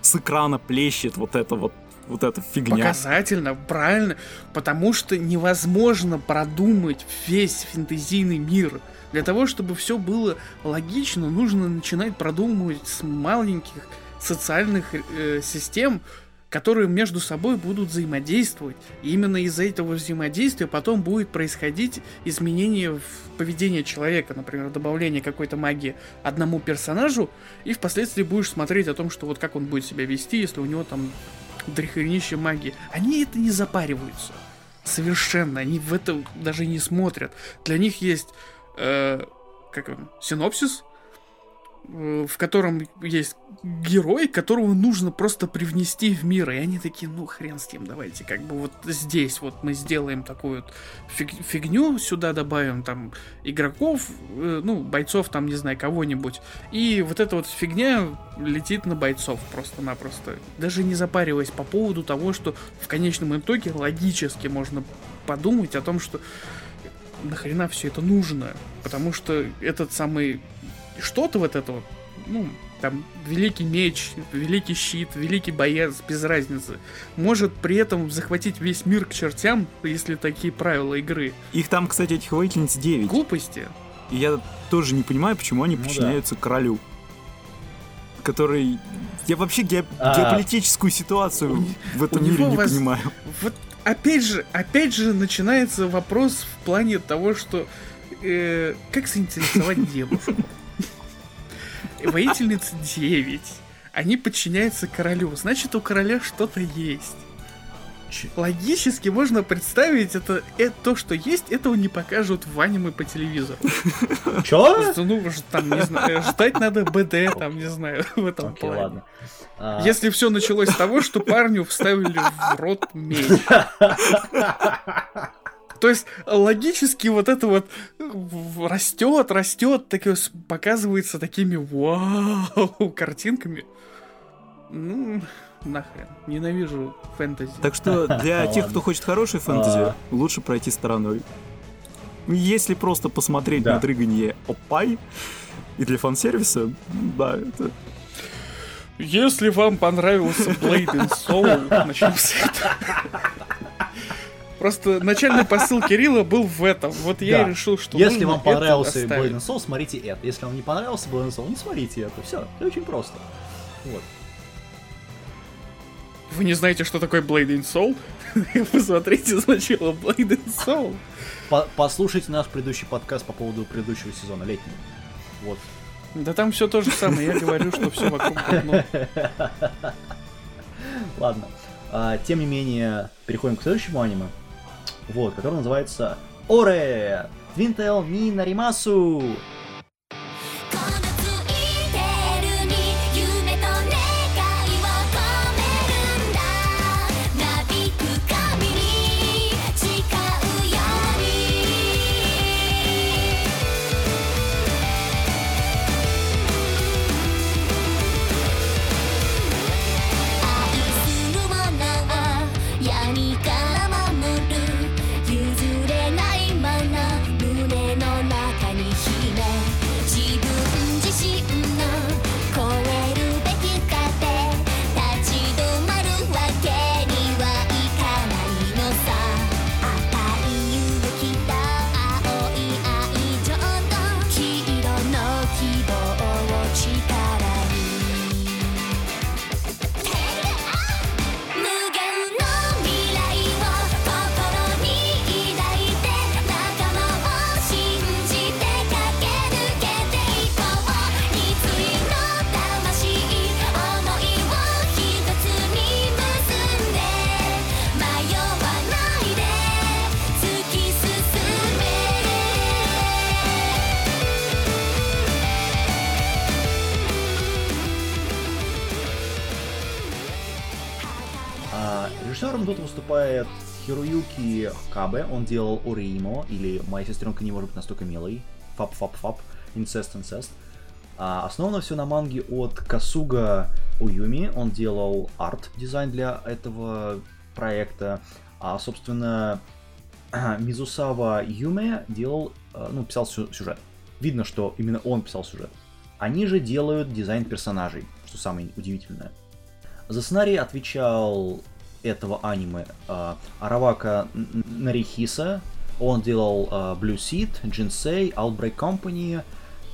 Speaker 2: с экрана плещет вот это вот, вот эта фигня.
Speaker 3: Показательно, правильно. Потому что невозможно продумать весь фэнтезийный мир. Для того, чтобы все было логично, нужно начинать продумывать с маленьких социальных э, систем, которые между собой будут взаимодействовать. И именно из-за этого взаимодействия потом будет происходить изменение в поведении человека, например, добавление какой-то магии одному персонажу, и впоследствии будешь смотреть о том, что вот как он будет себя вести, если у него там дрехренище магии. Они это не запариваются. Совершенно. Они в это даже не смотрят. Для них есть э, как он, синопсис, в котором есть герой, которого нужно просто привнести в мир. И они такие, ну хрен с ним, давайте как бы вот здесь вот мы сделаем такую вот фиг- фигню, сюда добавим там игроков, э, ну, бойцов там, не знаю, кого-нибудь. И вот эта вот фигня летит на бойцов просто-напросто. Даже не запариваясь по поводу того, что в конечном итоге логически можно подумать о том, что нахрена все это нужно. Потому что этот самый что-то вот это вот, ну, там, великий меч, великий щит, великий боец, без разницы, может при этом захватить весь мир к чертям, если такие правила игры.
Speaker 2: Их там, кстати, этих воительниц 9.
Speaker 3: Глупости.
Speaker 2: И я тоже не понимаю, почему они
Speaker 1: Ну
Speaker 2: подчиняются королю. Который... Я вообще ге-
Speaker 1: А.
Speaker 2: геополитическую ситуацию
Speaker 3: У-
Speaker 2: в этом мире не
Speaker 3: воз-
Speaker 2: понимаю.
Speaker 3: Вот опять же, опять же начинается вопрос в плане того, что э, как заинтересовать девушку. Воительница 9. Они подчиняются королю. Значит, у короля что-то есть. Логически можно представить это, это то, что есть, этого не покажут в аниме по телевизору.
Speaker 1: Чё?
Speaker 3: Ну, там, не знаю, ждать надо БД, там, не знаю, в этом
Speaker 1: Окей,
Speaker 3: плане.
Speaker 1: ладно. А,
Speaker 3: Если все началось с того, что парню вставили в рот меч. То есть логически вот это вот растет, растет, так показывается такими вау картинками. Ну, нахрен. Ненавижу фэнтези.
Speaker 2: Так что для тех, кто хочет хорошей фэнтези,
Speaker 1: А.
Speaker 2: лучше пройти стороной. Если просто посмотреть
Speaker 1: Да.
Speaker 2: на дрыганье опай, и для фан-сервиса, да, это...
Speaker 3: Если вам понравился Blade and Soul, начнем с этого. Просто начальный посыл Кирилла был в этом. Вот я
Speaker 1: Да.
Speaker 3: и решил, что
Speaker 1: Если вам понравился and Soul, смотрите это. Если вам не понравился and Soul, не смотрите это. Все, это очень просто. Вот.
Speaker 3: Вы не знаете, что такое Blade and Soul? Посмотрите сначала Blade and Soul.
Speaker 1: По- послушайте наш предыдущий подкаст по поводу предыдущего сезона, летнего. Вот.
Speaker 3: Да там все то же самое. Я говорю, что все вокруг говно.
Speaker 1: Ладно. А, тем не менее, переходим к следующему аниме. Вот, который называется Оре! Твинтел ни Наримасу! Кабе. Он делал Ореймо, или «Моя сестренка не может быть настолько милой». Фап, фап, фап. Инцест, инцест. А основано все на манге от Касуга Уюми. Он делал арт-дизайн для этого проекта. А, собственно, Мизусава Юме делал, э, ну, писал сю- сюжет. Видно, что именно он писал сюжет. Они же делают дизайн персонажей, что самое удивительное. За сценарий отвечал этого аниме э, Аравака Нарихиса. Он делал э, Blue Seed, Jinsei, Outbreak Company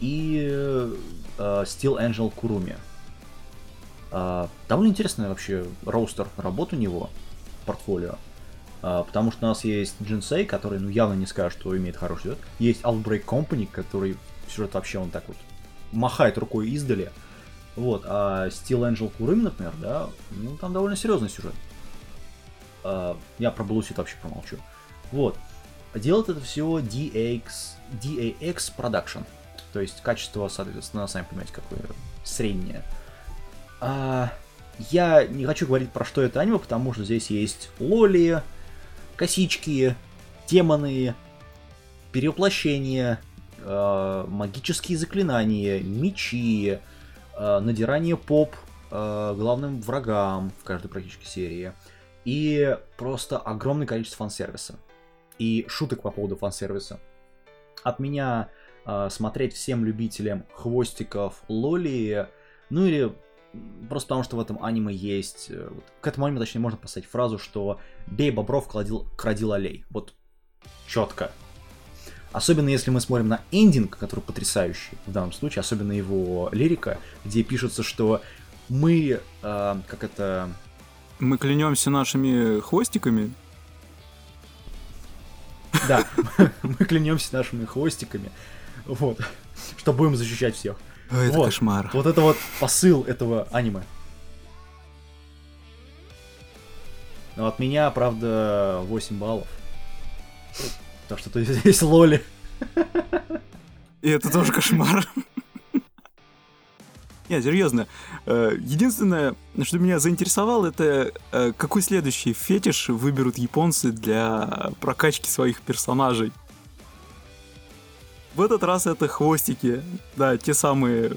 Speaker 1: и э, Steel Angel Kurumi. Э, довольно интересный вообще роустер работ у него, портфолио. А, потому что у нас есть Jinsei, который, ну, явно не скажет, что имеет хороший сюжет. Есть Outbreak Company, который сюжет вообще он так вот махает рукой издали. Вот, а Steel Angel Kurumi, например, да, ну, там довольно серьезный сюжет. А, я про Blue Seed вообще промолчу. Вот. Делает это все DAX, DAX Production. То есть качество, соответственно, сами понимаете, какое среднее. А, я не хочу говорить про что это аниме, потому что здесь есть лоли, косички, демоны, перевоплощения, э, магические заклинания, мечи, э, надирание поп э, главным врагам в каждой практически серии. И просто огромное количество фан-сервиса. И шуток по поводу фан-сервиса. От меня э, смотреть всем любителям хвостиков лоли, ну или просто потому, что в этом аниме есть... э, вот к этому аниме, точнее, можно поставить фразу, что «бей бобров, кладил, кради лолей». Вот четко. Особенно если мы смотрим на эндинг, который потрясающий в данном случае, особенно его лирика, где пишется, что мы, э, как это...
Speaker 2: Мы клянемся нашими хвостиками.
Speaker 1: Да, мы клянемся нашими хвостиками, вот, что будем защищать всех.
Speaker 2: Ой, это
Speaker 1: Вот.
Speaker 2: кошмар.
Speaker 1: Вот это вот посыл этого аниме. Но от меня, правда, 8 баллов. Так что тут здесь лоли.
Speaker 2: И это тоже кошмар. Нет, серьезно. Э, Единственное, что меня заинтересовало, это э, какой следующий фетиш выберут японцы для прокачки своих персонажей. В этот раз это хвостики. Да, те самые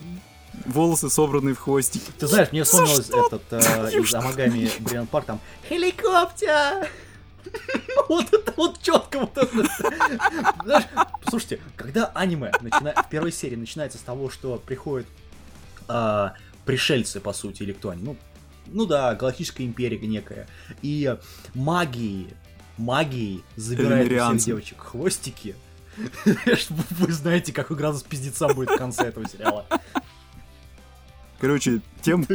Speaker 2: волосы, собранные в хвостики.
Speaker 1: Ты знаешь, мне вспомнилось этот э, из Амагами Бриан Парк, там Хеликоптер! Вот это вот четко вот это. Знаешь, слушайте, когда аниме начина- в первой серии начинается с того, что приходят а, пришельцы, по сути, или кто они, ну, ну да, галактическая империя некая, и магией, магией забирает у всех девочек хвостики, вы знаете, какой градус пиздеца будет в конце этого сериала.
Speaker 2: Короче, тем,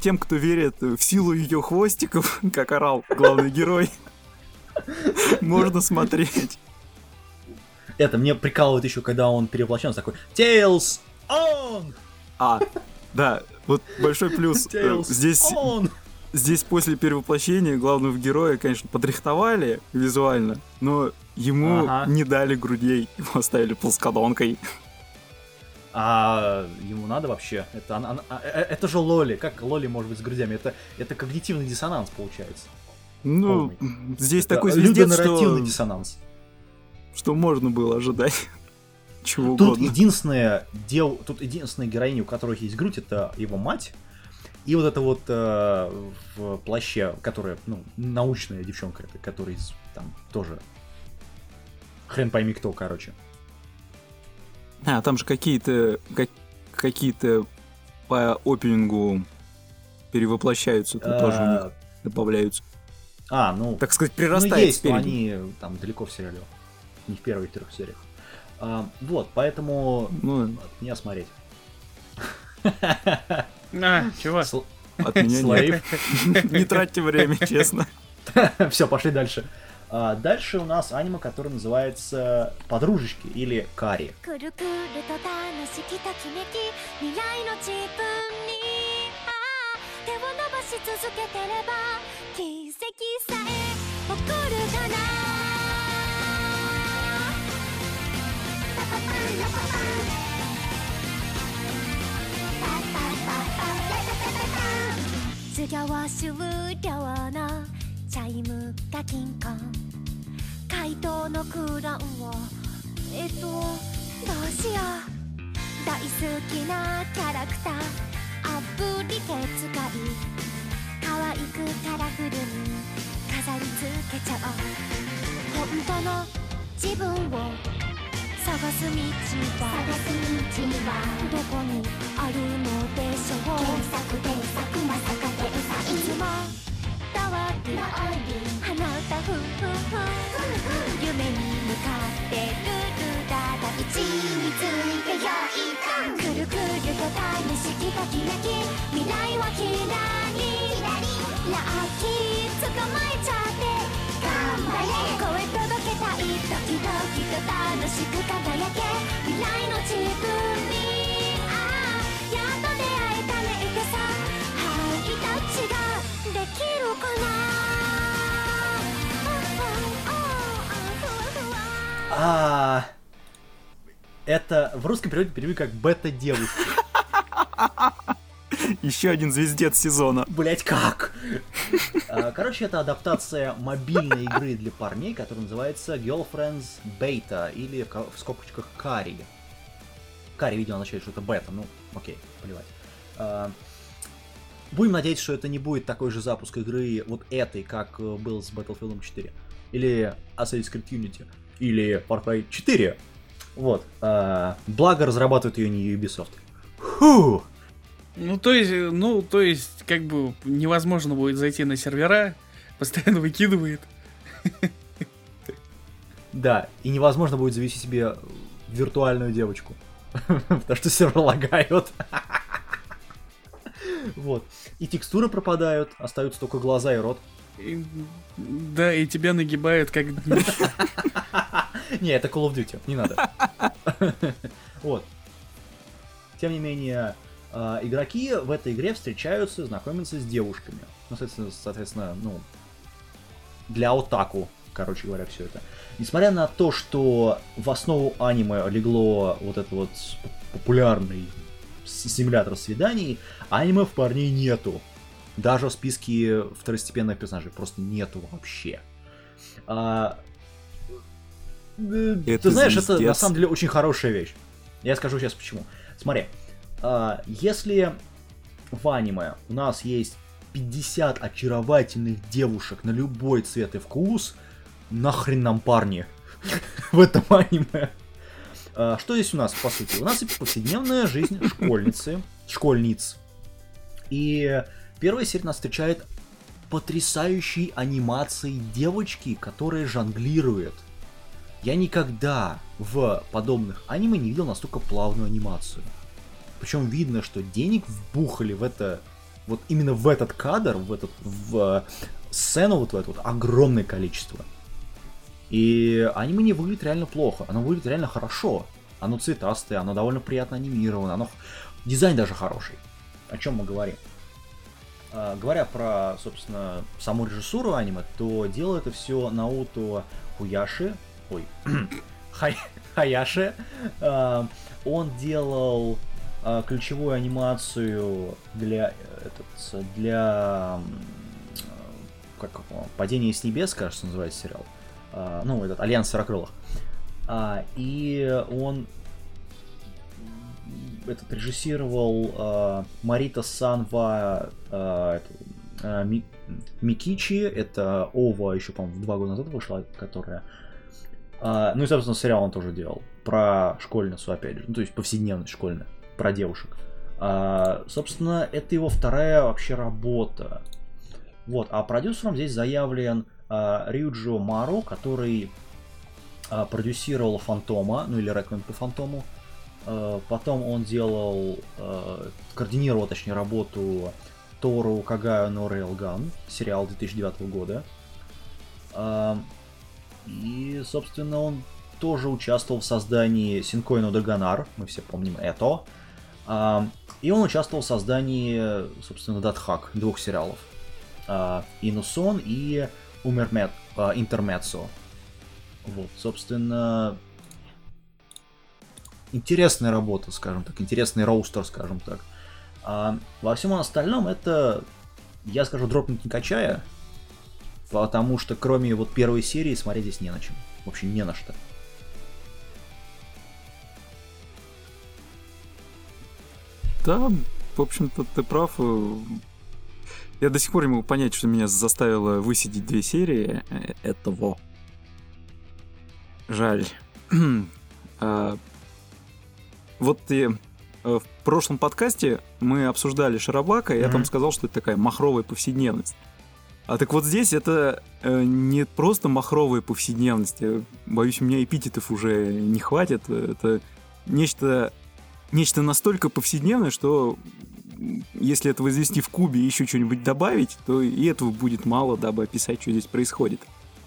Speaker 2: тем, кто верит в силу ее хвостиков, как орал главный герой, можно смотреть.
Speaker 1: Это мне прикалывает еще, когда он перевоплощен, такой Tails on!
Speaker 2: А, да, вот большой плюс. э, Здесь,
Speaker 1: on!
Speaker 2: здесь после перевоплощения главного героя, конечно, подрихтовали визуально, но ему
Speaker 1: Ага.
Speaker 2: не дали грудей, его оставили плоскодонкой.
Speaker 1: А ему надо вообще? Это, она- она- а, э, это же Лоли. Как Лоли может быть с грудями? Это, это когнитивный диссонанс получается.
Speaker 2: Ну, здесь
Speaker 1: Это
Speaker 2: такой звездец, что,
Speaker 1: диссонанс.
Speaker 2: что можно было ожидать. Чего
Speaker 1: Тут
Speaker 2: угодно.
Speaker 1: единственная дев... тут единственная героиня, у которой есть грудь, это его мать. И вот это вот э, в плаще, которая, ну, научная девчонка, это, которая из, там тоже хрен пойми кто, короче.
Speaker 2: А, там же какие-то как- какие-то по опенингу перевоплощаются, тут тоже у них
Speaker 1: А,
Speaker 2: добавляются.
Speaker 1: А, ну,
Speaker 2: Так сказать,
Speaker 1: Ну,
Speaker 2: прирастает
Speaker 1: есть, но они там далеко в сериале. Не в первых трех сериях. А, вот, поэтому
Speaker 2: Ну,
Speaker 1: от меня смотреть.
Speaker 3: А, чего?
Speaker 1: Сл-
Speaker 2: от меня нет. Не тратьте время, честно.
Speaker 1: Все, пошли дальше. А, дальше у нас аниме, которое называется Подружечки или Кари.
Speaker 4: くる授業終了のチャイムが金婚回答のクラウンをえっとどうしよう。大好きなキャラクター。アプリケ使い可愛くカラフルに飾りつけちゃおう。本当の自分を探す道は探す道はどこにあるのでしょう検索検索まさか検索いつも通り花歌ふふふ。夢に向かってるるだだ位置についてよいかくるくると試しきがき ドキと楽しく輝け未来の自分にああやっと出会えたねってさハイタッチができるかな
Speaker 1: А, это в русском переводе перевели как бета-девушки.
Speaker 2: Еще один звездец сезона.
Speaker 1: Блять, как? А, Короче, это адаптация мобильной игры для парней, которая называется Girlfriends Beta или в ко- в скобочках Кари. Кари, видимо, означает, что это бета. Ну, окей, плевать. А, Будем надеяться, что это не будет такой же запуск игры вот этой, как э, был с Battlefield 4. Или Assassin's Creed Unity. Или Far Cry 4. Вот. А, Благо разрабатывает ее не Ubisoft. Фу!
Speaker 3: Ну, то есть, э, ну, то есть, как бы невозможно будет зайти на сервера, постоянно выкидывает.
Speaker 1: Да, и невозможно будет завести себе виртуальную девочку. Потому что сервер лагают. Вот. И текстуры пропадают, остаются только глаза и рот.
Speaker 3: И, да, и тебя нагибают как
Speaker 1: Не, это Call of Duty, не надо. Вот. Тем не менее, а, игроки в этой игре встречаются, знакомятся с девушками. Ну, соответственно, соответственно, ну, для отаку, короче говоря, все это. Несмотря на то, что в основу аниме легло вот это вот популярный симулятор свиданий, аниме в парней нету. Даже в списке второстепенных персонажей просто нету вообще. А, э,
Speaker 2: Это
Speaker 1: Ты знаешь, это на
Speaker 2: звездец.
Speaker 1: самом деле очень хорошая вещь. Я скажу сейчас почему. Смотри, если в аниме у нас есть 50 очаровательных девушек на любой цвет и вкус, нахрен нам парни в этом аниме. А, Что здесь у нас, по сути? У нас повседневная жизнь школьницы, школьниц. И первая серия нас встречает потрясающей анимацией девочки, которая жонглирует. Я никогда в подобных аниме не видел настолько плавную анимацию. Причем видно, что денег вбухали в это, вот именно в этот кадр, в этот, в сцену вот в это вот огромное количество. И аниме не выглядит реально плохо, оно выглядит реально хорошо. Оно цветастое, оно довольно приятно анимировано, оно... Дизайн даже хороший. О чем мы говорим? А, говоря про, собственно, саму режиссуру аниме, то делает это все Наото Хуяши. Ой, Хай- Хаяши. А, он делал а, ключевую анимацию для этот, для м, как его, падение с небес, кажется, называется сериал. А, ну, этот Альянс Сорокрылых. А, и он этот режиссировал а, Марита Санва а, а, Микичи, это Ова еще, по-моему, два года назад вышла, которая. А, ну и, собственно, сериал он тоже делал. Про школьницу, опять же. Ну, то есть повседневность школьная. Про девушек. А, собственно, это его вторая вообще работа. Вот, а продюсером здесь заявлен а, Рюджо Мару, который а, продюсировал Фантома, ну или Реквием по Фантому. А, потом он делал, а, координировал, точнее, работу Тору Кагаю но Рейлган, сериал 2009 года. А, и, собственно, он тоже участвовал в создании Синкой но Даганар, мы все помним это. А, и он участвовал в создании, собственно, Датхак, двух сериалов. А, Инусон и Умермет, а, Интермецо. Вот, собственно, интересная работа, скажем так, интересный роустер, скажем так. А во всем остальном это я скажу дропнуть не качая, потому что кроме вот первой серии смотреть здесь не на чем. Вообще не на что.
Speaker 2: Да, в общем-то, ты прав. Э, Я до сих пор не могу понять, что меня заставило высидеть две серии э, этого. Жаль. А, Вот и э, в прошлом подкасте мы обсуждали Шарабака, и я там сказал, что это такая махровая повседневность. А так вот здесь это э, не просто махровая повседневность. э, Боюсь, у меня эпитетов уже не хватит. Это нечто, нечто настолько повседневное, что если это возвести в кубе и еще что-нибудь добавить, то и этого будет мало, дабы описать, что здесь происходит.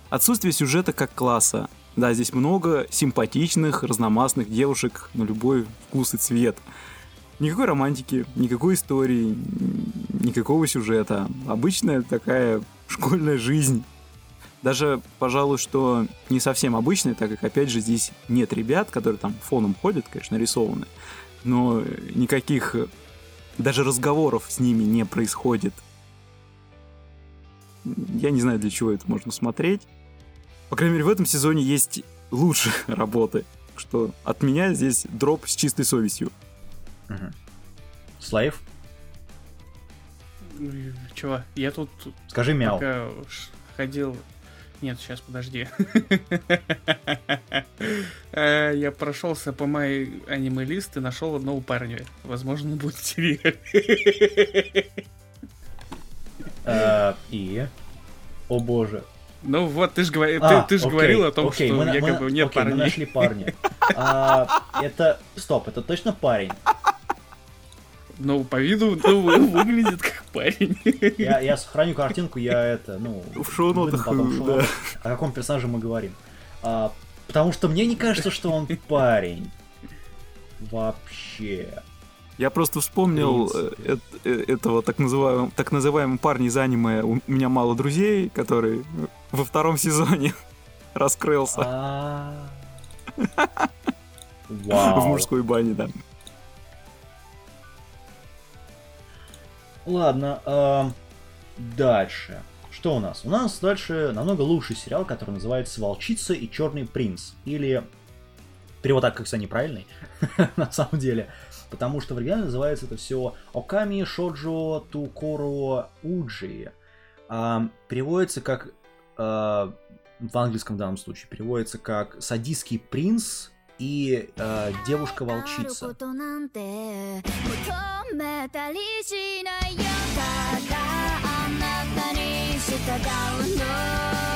Speaker 2: Отсутствие сюжета как класса. Да, здесь много симпатичных, разномастных девушек на любой вкус и цвет. Никакой романтики, никакой истории, никакого сюжета. Обычная такая школьная жизнь. Даже, пожалуй, что не совсем обычная, так как, опять же, здесь нет ребят, которые там фоном ходят, конечно, рисованы, но никаких э, даже разговоров с ними не происходит. Я не знаю, для чего это можно смотреть. По крайней мере, в этом сезоне есть лучшие работы. Так Что от меня здесь дроп с чистой совестью.
Speaker 1: Мгм. Слайв,
Speaker 3: Чего? Я тут
Speaker 1: скажи мяу.
Speaker 3: пока ходил... Нет, сейчас, подожди. Э, Я прошелся по моей аниме-лист и нашел одного парня. Возможно, будет сериале.
Speaker 1: Э, И... О боже.
Speaker 3: Ну вот, ты же говори-
Speaker 1: А,
Speaker 3: ты, ты ж
Speaker 1: окей,
Speaker 3: говорил о том,
Speaker 1: окей,
Speaker 3: что
Speaker 1: мы мы
Speaker 3: якобы
Speaker 1: на-
Speaker 3: нет
Speaker 1: окей, мы
Speaker 3: парней.
Speaker 1: нашли парня. А, Это... Стоп, это точно парень?
Speaker 3: Ну, по виду ну, вы- выглядит как парень.
Speaker 1: Я, я сохраню картинку, я это, ну...
Speaker 2: В шоу-нотах,
Speaker 1: выдам потом в
Speaker 2: да.
Speaker 1: шоу-нотах, О каком персонаже мы говорим. А, потому что мне не кажется, что он парень. Вообще.
Speaker 2: Я просто вспомнил э, э, этого так называемого, так называемого парня из аниме «У меня мало друзей», который во втором сезоне раскрылся
Speaker 1: А.
Speaker 2: в
Speaker 1: Вау.
Speaker 2: мужской бане, да.
Speaker 1: Ладно, ам, дальше. Что у нас? У нас дальше намного лучший сериал, который называется «Волчица и Черный принц». Или перевод так, как неправильный, на самом деле. Потому что в оригинале называется это все Оками Шоджо Тукоро Уджи. Ам, переводится как... а, в английском в данном случае переводится как «Садистский принц» и а, «Девушка-волчица».
Speaker 4: あることなんて求めたりしないよ。ただあなたに従うの。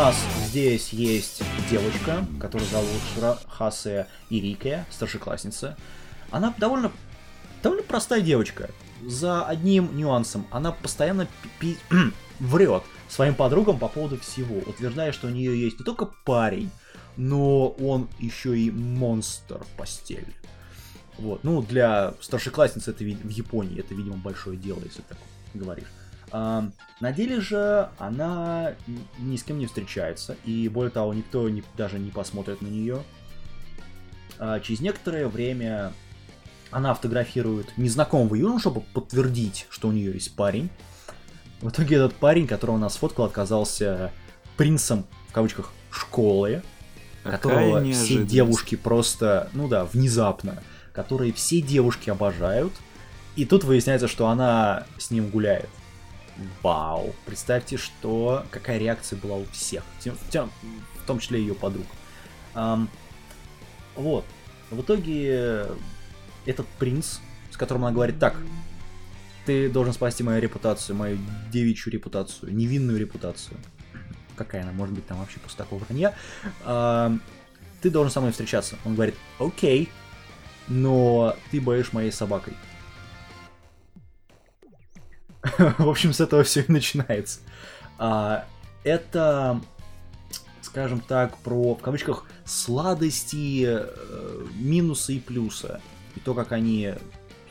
Speaker 1: Нас здесь есть девочка, которую зовут Хасе Ирике, старшеклассница. Она довольно, довольно простая девочка. За одним нюансом. Она постоянно врет своим подругам по поводу всего, утверждая, что у нее есть не только парень, но он еще и монстр постели. Вот. Ну, для старшеклассницы это в Японии это, видимо, большое дело, если так говоришь. На деле же она ни с кем не встречается, и более того, никто не- даже не посмотрит на нее. А, через некоторое время она фотографирует незнакомого юношу, чтобы подтвердить, что у нее есть парень. В итоге этот парень, которого нас сфоткал, оказался принцем, в кавычках, школы, которого все девушки просто, ну да, внезапно, которые все девушки обожают, и тут выясняется, что она с ним гуляет. Вау! Представьте, что какая реакция была у всех, тем- тем- в том числе ее подруг. Ам, вот. В итоге этот принц, с которым она говорит, так, ты должен спасти мою репутацию, мою девичью репутацию, невинную репутацию. Какая она может быть там вообще после такого вранья? Ам, ты должен со мной встречаться. Он говорит, окей, но ты боишь моей собакой. В общем, с этого все и начинается. А, Это, скажем так, про, в кавычках, сладости, э, минусы и плюсы. И то, как они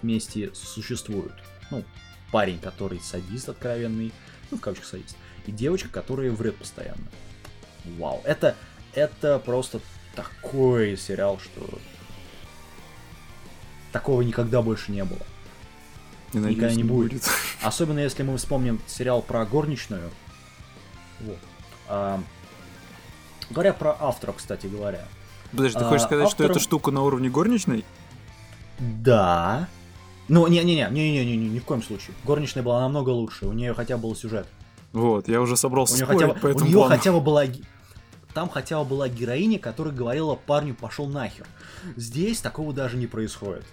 Speaker 1: вместе существуют. Ну, парень, который садист откровенный, ну, в кавычках садист, и девочка, которая врет постоянно. Вау, это, это просто такой сериал, что такого никогда больше не было.
Speaker 2: Надеюсь,
Speaker 1: никогда не будет. Особенно если мы вспомним сериал про горничную. Вот. А, говоря про авторов, кстати говоря.
Speaker 2: Подожди, ты
Speaker 1: А,
Speaker 2: хочешь сказать, что
Speaker 1: автором-
Speaker 2: эта штука на уровне горничной?
Speaker 1: Да. Ну, не-не-не, не-не-не, ни в коем случае. Горничная была намного лучше, у нее хотя бы был сюжет.
Speaker 2: Вот, я уже
Speaker 1: У
Speaker 2: собрался
Speaker 1: нее
Speaker 2: спорить
Speaker 1: хотя бы,
Speaker 2: по
Speaker 1: у
Speaker 2: этому
Speaker 1: нее
Speaker 2: плану.
Speaker 1: хотя бы была там хотя бы была героиня, которая говорила парню пошел нахер. Здесь такого даже не происходит.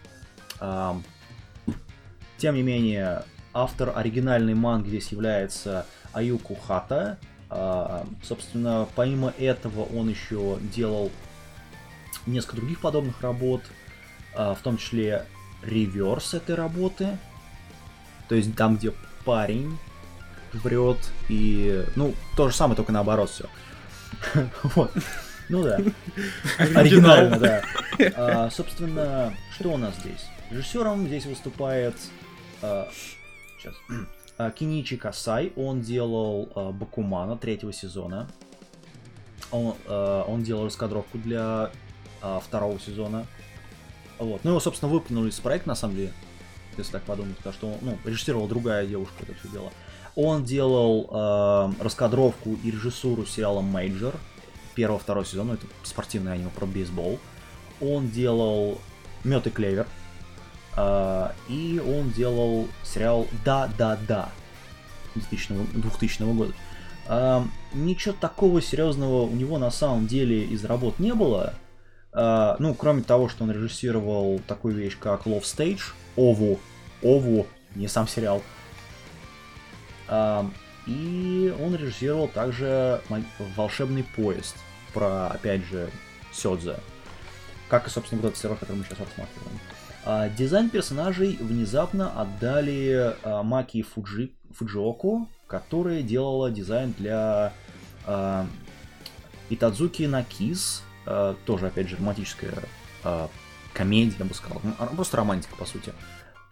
Speaker 1: Тем не менее, автор оригинальной манги здесь является Аюку Хата. А, собственно, помимо этого он еще делал несколько других подобных работ, а, в том числе реверс этой работы. То есть там, где парень врет и... Ну, то же самое, только наоборот все. Вот. Ну да. Оригинально, да. А, собственно, что у нас здесь? Режиссером здесь выступает а, сейчас, а, Киничи Касай. Он делал а, Бакумана третьего сезона. Он, а, он делал раскадровку для а, второго сезона. Вот. Ну, его, собственно, выплюнули из проекта, на самом деле, если так подумать, потому что ну, режиссировала другая девушка это все дело. Он делал э, раскадровку и режиссуру сериала Major первого второго сезона, это спортивное аниме про бейсбол. Он делал Мед и Клевер. Э, и он делал сериал Да, да, да 2000, 2000 года. Э, ничего такого серьезного у него на самом деле из работ не было. Э, ну, кроме того, что он режиссировал такую вещь, как Love Stage, Ову, Ову, не сам сериал. А, И он режиссировал также «Волшебный поезд» про, опять же, Сёдзе. Как и, собственно, вот этот сериал, который мы сейчас рассматриваем. А, Дизайн персонажей внезапно отдали а, Маки Фуджи, Фуджиоку, которая делала дизайн для а, Итадзуки Накис, а, тоже, опять же, романтическая а, комедия, я бы сказал, ну, просто романтика, по сути,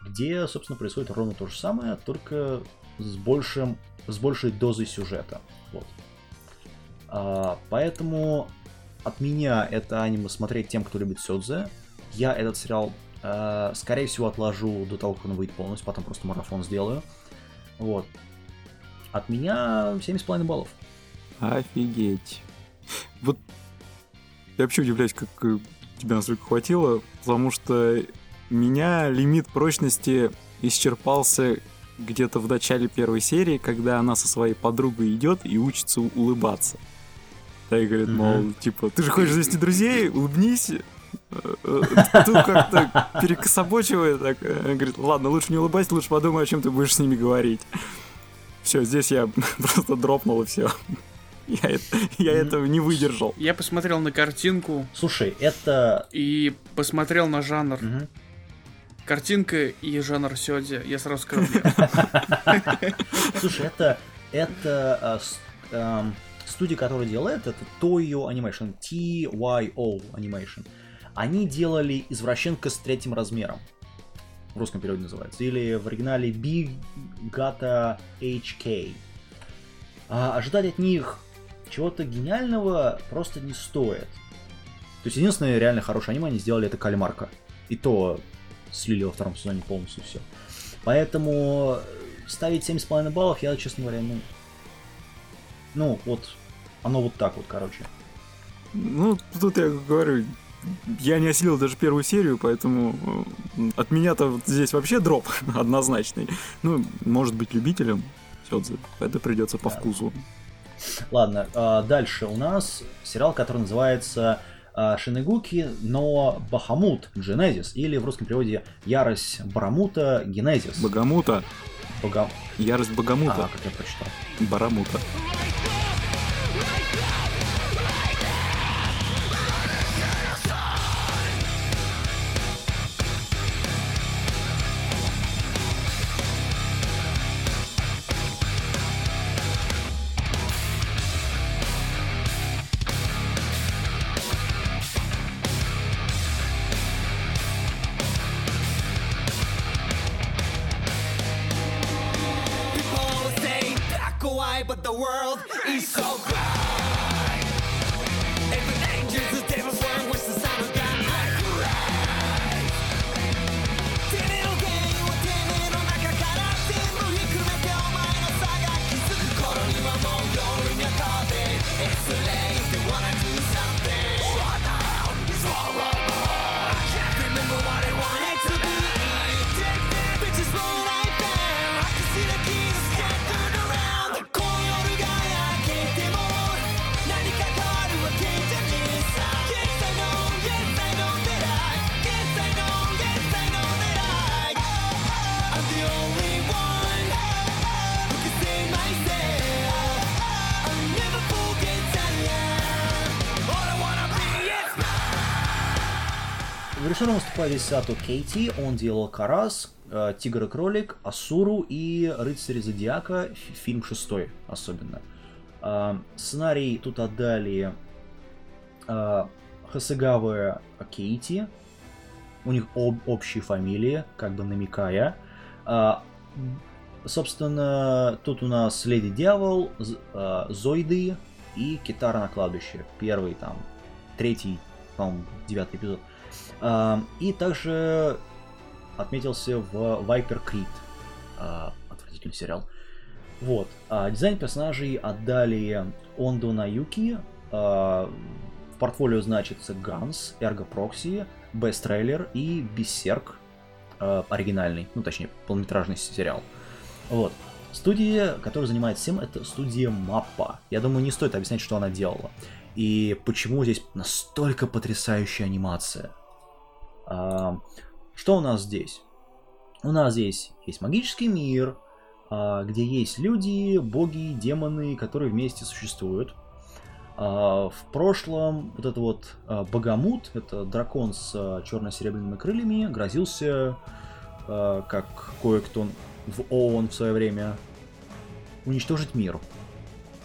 Speaker 1: где, собственно, происходит ровно то же самое, только с большим, с большей дозой сюжета. Вот. А, поэтому от меня это аниме смотреть тем, кто любит Сёдзе. Я этот сериал, скорее всего, отложу до того, как он выйдет полностью, потом просто марафон сделаю. Вот. От меня 7,5 баллов.
Speaker 2: Офигеть. Вот я вообще удивляюсь, как э, тебя настолько хватило, потому что меня лимит прочности исчерпался где-то в начале первой серии, когда она со своей подругой идет и учится улыбаться. Да, и говорит, мол, типа, ты же хочешь завести друзей, улыбнись. Э, Тут как-то перекособочивает, так, э, говорит, ладно, лучше не улыбайся, лучше подумай, о чем ты будешь с ними говорить. Все, здесь я просто дропнул и все. Я, это- я этого не выдержал.
Speaker 3: Я посмотрел на картинку
Speaker 1: Слушай, это...
Speaker 3: и посмотрел на жанр.
Speaker 1: Мгм.
Speaker 3: Картинка и жанр сёдзи. Я сразу скажу.
Speaker 1: Слушай, это, это а, ам, студия, которая делает, это Toyo Animation, TYO Animation. Они делали извращенка с третьим размером. В русском переводе называется. Или в оригинале Big Gata HK. А ожидать от них чего-то гениального просто не стоит. То есть единственное реально хорошее аниме они сделали это Кальмарка. И то слили во втором сезоне полностью все. Поэтому ставить 7,5 баллов, я, честно говоря, ну... Ну, вот, оно вот так вот, короче.
Speaker 2: Ну, тут я говорю, я не осилил даже первую серию, поэтому э, от меня-то вот здесь вообще дроп однозначный. Ну, может быть, любителям Сёдзе. Это придется по
Speaker 1: Да.
Speaker 2: вкусу.
Speaker 1: Ладно, а, дальше у нас сериал, который называется а, Шинегуки, но Бахамут Генезис, или в русском переводе Ярость Барамута Генезис.
Speaker 2: Багамута.
Speaker 1: Бага-
Speaker 2: Ярость Багамута.
Speaker 1: Ага, как я прочитал.
Speaker 2: Барамута.
Speaker 5: People
Speaker 1: Сато Кейти, он делал Карас, э, Тигр и кролик, Асуру и Рыцари Зодиака, фи- фильм шестой особенно. А, Сценарий тут отдали а, Хасагаве Кейти, у них об- общие фамилии, как бы намекая. А, Собственно, тут у нас Леди Дьявол, З- Зоиды и Китара на кладбище. Первый там, третий, по-моему, девятый эпизод. И также отметился в Viper Creed. А, Отвратительный сериал. Вот. А Дизайн персонажей отдали Ондо Наюки. а, В портфолио значится Ганс, Ergo Proxy, Best Trailer и Берсерк а, оригинальный, ну точнее полнометражный сериал. Вот. Студия, которая занимается всем, это студия Маппа. Я думаю, не стоит объяснять, что она делала. И почему здесь настолько потрясающая анимация. А, что у нас здесь? У нас здесь есть магический мир, а, где есть люди, боги, демоны, которые вместе существуют. А, в прошлом вот это вот Богомут, это дракон с черно-серебряными крыльями, грозился, как кое-кто в ООН в свое время, уничтожить мир.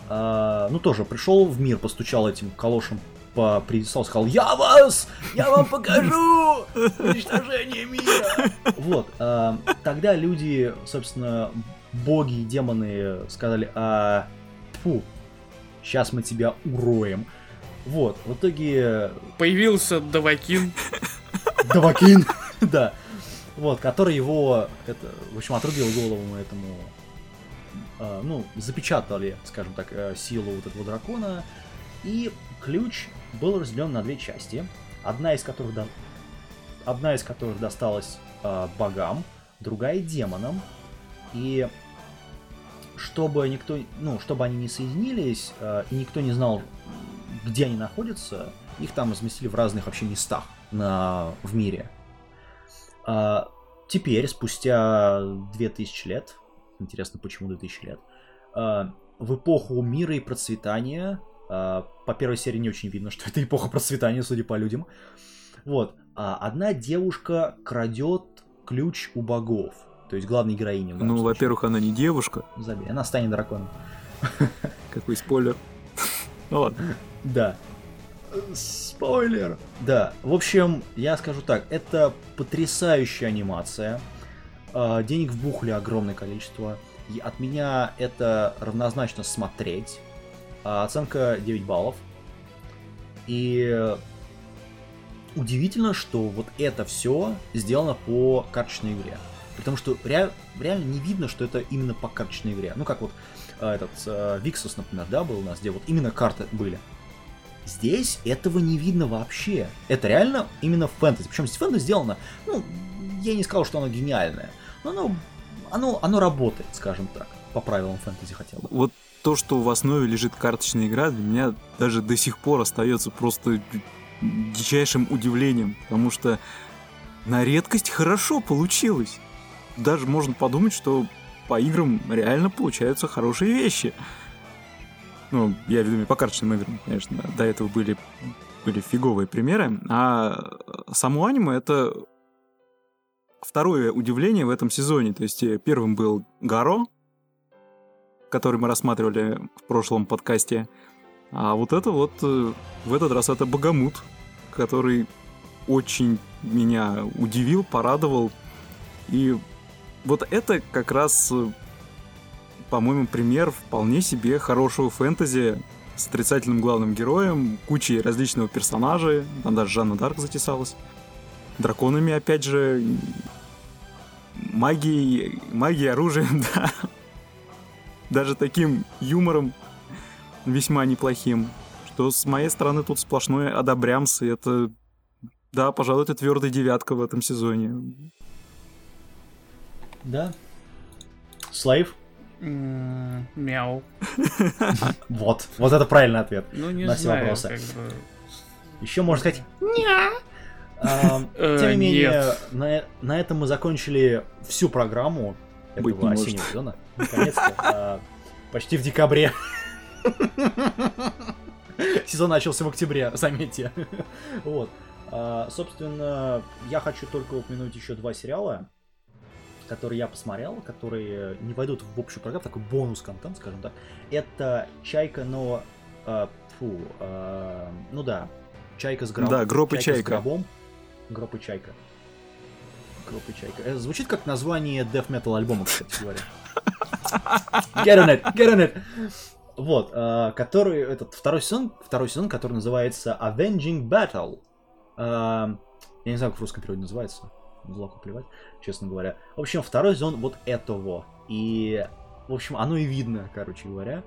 Speaker 1: Ну тоже пришел в мир, постучал этим калошем по предислал, сказал «Я вас! Я вам покажу! Уничтожение мира!» Вот. а, тогда люди, собственно, боги и демоны сказали «А, фу, сейчас мы тебя уроем». Вот. В итоге
Speaker 3: Появился Давакин.
Speaker 1: Давакин, да. Вот, который его, это, в общем, отрубил голову этому, а, ну, запечатали, скажем так, э, силу вот этого дракона. И ключ был разделен на две части, одна из которых, до- одна из которых досталась а, богам, другая демонам. И чтобы никто, ну, чтобы они не соединились, а, и никто не знал, где они находятся, их там разместили в разных вообще местах на, в мире. А, теперь, спустя 2000 лет, интересно, почему 2000 лет, а, в эпоху мира и процветания, по первой серии не очень видно, что это эпоха процветания, судя по людям, вот, а, одна девушка крадет ключ у богов, то есть главной героини.
Speaker 2: Ну,
Speaker 1: случае.
Speaker 2: во-первых, она не девушка.
Speaker 1: Забей, она станет драконом.
Speaker 2: Какой спойлер. Ну ладно.
Speaker 1: Да. Спойлер. Да, в общем, я скажу так, это потрясающая анимация. А, Денег вбухали огромное количество. И от меня это равнозначно смотреть. А, Оценка 9 баллов. И удивительно, что вот это все сделано по карточной игре. Потому что ре- реально не видно, что это именно по карточной игре. Ну, как вот э, этот э, Виксус, например, да, был у нас, где вот именно карты были. Здесь этого не видно вообще. Это реально именно фэнтези. Причем здесь фэнтези сделано, ну, я не сказал, что оно гениальное, но оно, оно, оно работает, скажем так, по правилам фэнтези хотя бы.
Speaker 2: Вот то, что в основе лежит карточная игра, для меня даже до сих пор остается просто дичайшим удивлением, потому что на редкость хорошо получилось. Даже можно подумать, что по играм реально получаются хорошие вещи. Ну, я веду по карточным играм, конечно. До этого были, были фиговые примеры. А само аниме — это второе удивление в этом сезоне. То есть э, первым был Гаро, который мы рассматривали в прошлом подкасте. А вот это вот, э, в этот раз это Богомут, который очень меня удивил, порадовал. И вот это как раз, э, по-моему, пример вполне себе хорошего фэнтези с отрицательным главным героем, кучей различного персонажей, там даже Жанна Дарк затесалась. Драконами, опять же, магией, магией, оружием, да. Даже таким юмором весьма неплохим. Что с моей стороны тут сплошной одобрямс, и это, да, пожалуй, это твердая девятка в этом сезоне.
Speaker 1: Да. Слейв?
Speaker 3: М, Мяу.
Speaker 1: Вот. Вот это правильный ответ.
Speaker 3: Ну, не
Speaker 1: На все
Speaker 3: знаю,
Speaker 1: вопросы.
Speaker 3: как бы.
Speaker 1: Еще можно сказать А,
Speaker 3: Э,
Speaker 1: Тем не менее, на, на этом мы закончили всю программу этого осеннего сезона. Наконец-то. а, Почти в декабре. Сезон начался в октябре, заметьте. Вот. А, Собственно, я хочу только упомянуть еще два сериала, которые я посмотрел, которые не войдут в общую программу, такой бонус-контент, скажем так. Это «Чайка, но...» а, Фу, ну да, «Чайка с гробом».
Speaker 2: Да, «Гроб и
Speaker 1: с
Speaker 2: чайка».
Speaker 1: гробом. Гроб и чайка. Гроб и чайка. Это звучит как название death metal альбома, кстати говоря. Get on it, get on it. Вот, а, который, этот второй сезон, второй сезон, который называется Avenging Battle. А, я не знаю, как в русском переводе называется. Злаку плевать, честно говоря. В общем, второй сезон вот этого. И, в общем, оно и видно, короче говоря.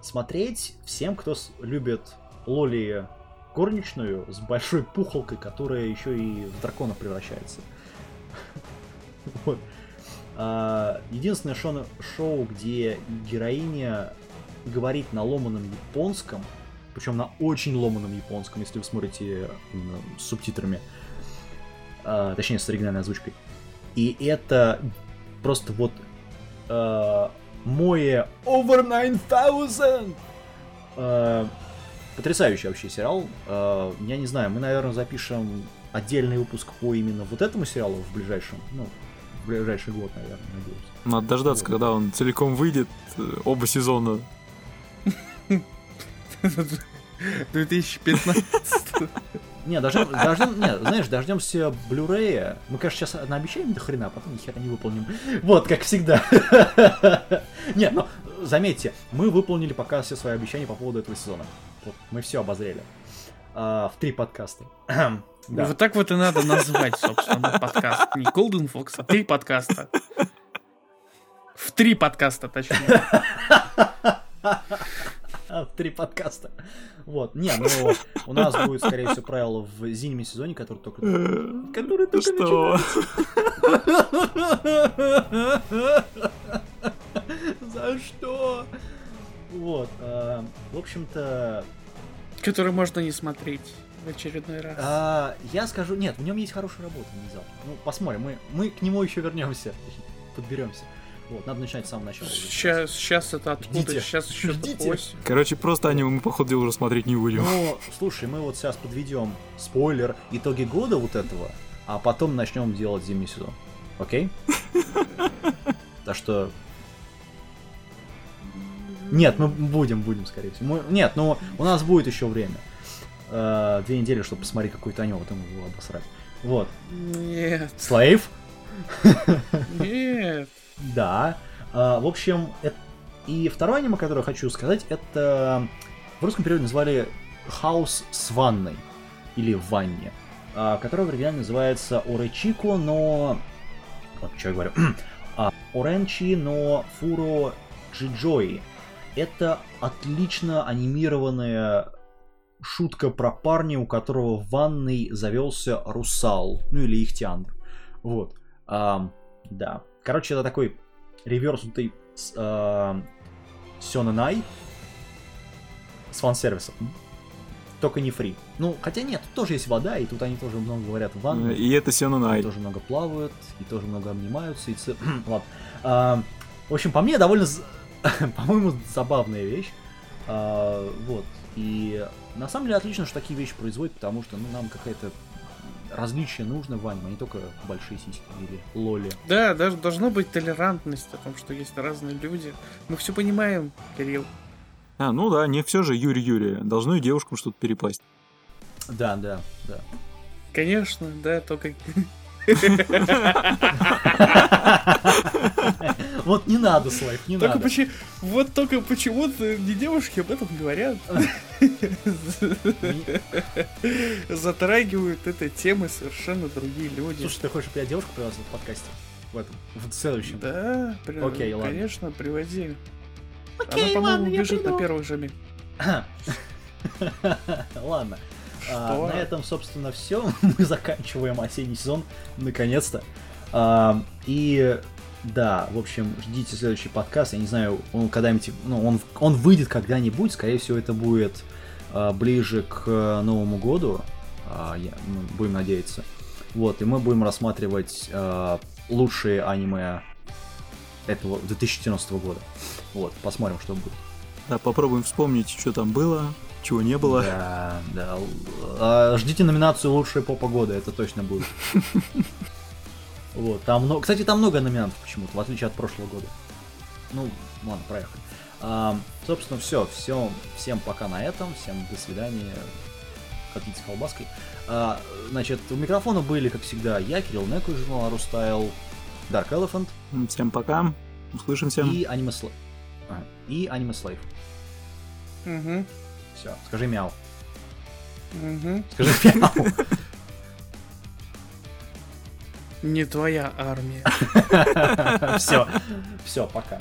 Speaker 1: Смотреть всем, кто любит Лоли горничную с большой пухолкой, которая еще и в дракона превращается. Вот. А, Единственное шоу, шоу, где героиня говорит на ломаном японском, причем на очень ломаном японском, если вы смотрите с субтитрами, а, точнее с оригинальной озвучкой. И это просто вот а, мое Over 9000! А, потрясающий вообще сериал. А, я не знаю, мы, наверное, запишем отдельный выпуск по именно вот этому сериалу в ближайшем, ну, в ближайший год, наверное, надеюсь.
Speaker 2: Надо дождаться,
Speaker 1: Вот.
Speaker 2: когда он целиком выйдет, э, оба сезона.
Speaker 3: 2015.
Speaker 1: Не, дождем, дождем, не, знаешь, дождемся Blu-ray. Мы, конечно, сейчас наобещаем до хрена, а потом ни хера не выполним. Вот, как всегда. Не, но заметьте, мы выполнили пока все свои обещания по поводу этого сезона. Вот, мы все обозрели. А, в три подкаста. Да.
Speaker 3: Вот так вот и надо назвать, собственно, подкаст. Не Golden Fox, а три подкаста. В три подкаста, точнее.
Speaker 1: В три подкаста. Вот, не, ну, у нас будет, скорее всего, правило в зимнем сезоне, который только... Который только
Speaker 2: Что?
Speaker 1: За что? Вот, а, в общем-то,
Speaker 3: Который можно не смотреть в очередной раз.
Speaker 1: а, я скажу, нет, в нем есть хорошая работа внезапно. Ну, посмотрим, мы, мы к нему еще вернемся, подберемся. Вот, надо начинать с самого начала.
Speaker 3: Сейчас, сейчас это откуда?
Speaker 1: Ждите.
Speaker 3: Сейчас еще
Speaker 1: Ждите.
Speaker 2: Короче, просто аниме мы, походу, уже смотреть не будем.
Speaker 1: Ну, слушай, мы вот сейчас подведем спойлер, итоги года вот этого, а потом начнем делать зимний сезон. Окей? Так что... Нет, мы будем, будем, скорее всего. Мы- Нет, ну, у нас будет еще время. Э, Две недели, чтобы посмотреть какое-то аниме, потом его обосрать. Вот.
Speaker 3: Нет,
Speaker 1: Слейв?
Speaker 3: нет.
Speaker 1: Да. А, в общем, и второе аниме, которое хочу сказать, это в русском переводе назвали «Хаус с ванной» или «В ванне», а, которое в оригинале называется «Оречико, но Вот, что я говорю. А, Оренчи но Фуро Джиджои. Это отлично анимированная шутка про парня, у которого в ванной завелся русал. Ну или ихтиандр. Вот. Ам, да. Короче, это такой реверснутый а, Сёнэнай с фан-сервисом. Только не фри. Ну, хотя нет, тут тоже есть вода, и тут они тоже много говорят в ванной.
Speaker 2: И это
Speaker 1: Они
Speaker 2: Сёнунай.
Speaker 1: тоже много плавают, и тоже много обнимаются. И ц- Ладно. А, в общем, по мне довольно, по-моему, забавная вещь. А, вот. И на самом деле отлично, что такие вещи производят, потому что ну, нам какая-то различие нужно в аниме, а не только большие сиськи или лоли.
Speaker 3: Да, даже должна быть толерантность о том, что есть разные люди. Мы все понимаем, Кирилл.
Speaker 2: А, ну да, не все же Юрий Юрия. Должно и девушкам что-то перепасть.
Speaker 1: Да, да, да.
Speaker 3: Конечно, да, только...
Speaker 1: Вот не надо, Слайв, не
Speaker 3: Только
Speaker 1: надо.
Speaker 3: почему... Вот только почему-то не девушки об этом говорят. Затрагивают этой темы совершенно другие люди.
Speaker 1: Слушай, ты хочешь, чтобы я девушку привез в подкасте? В этом, в следующем.
Speaker 3: Да, при-
Speaker 1: Окей, ладно.
Speaker 3: конечно, приводи.
Speaker 1: Окей,
Speaker 3: Она, по-моему,
Speaker 1: я
Speaker 3: бежит
Speaker 1: приду.
Speaker 3: на первых же ми-
Speaker 1: Ладно. А,
Speaker 3: Что?
Speaker 1: на этом, собственно, все. Мы заканчиваем осенний сезон, наконец-то. А, и да, в общем, ждите следующий подкаст. Я не знаю, он когда-нибудь, ну, он, он выйдет когда-нибудь. Скорее всего, это будет а, ближе к э, Новому году. А, я- ну, будем надеяться. Вот, и мы будем рассматривать а, лучшие аниме этого 2014 года. Вот, посмотрим, что будет.
Speaker 2: Да, попробуем вспомнить, что там было, чего не было.
Speaker 1: Да, да. Ждите номинацию «Лучшая попа года», это точно будет. Вот, там много... Кстати, там много номинантов почему-то, в отличие от прошлого года. Ну, ладно, проехали. А, собственно, все, все, всем пока на этом, всем до свидания. Хотите с колбаской. А, значит, у микрофона были, как всегда, я, Кирилл Неку из журнала Рустайл, Dark Elephant
Speaker 2: Всем пока. Услышимся.
Speaker 1: и Аниме Слейв. И Аниме Слейв.
Speaker 3: Мгм,
Speaker 1: Все, скажи мяу.
Speaker 3: мгм.
Speaker 1: Скажи мяу.
Speaker 3: Не твоя армия.
Speaker 1: Все, все, пока.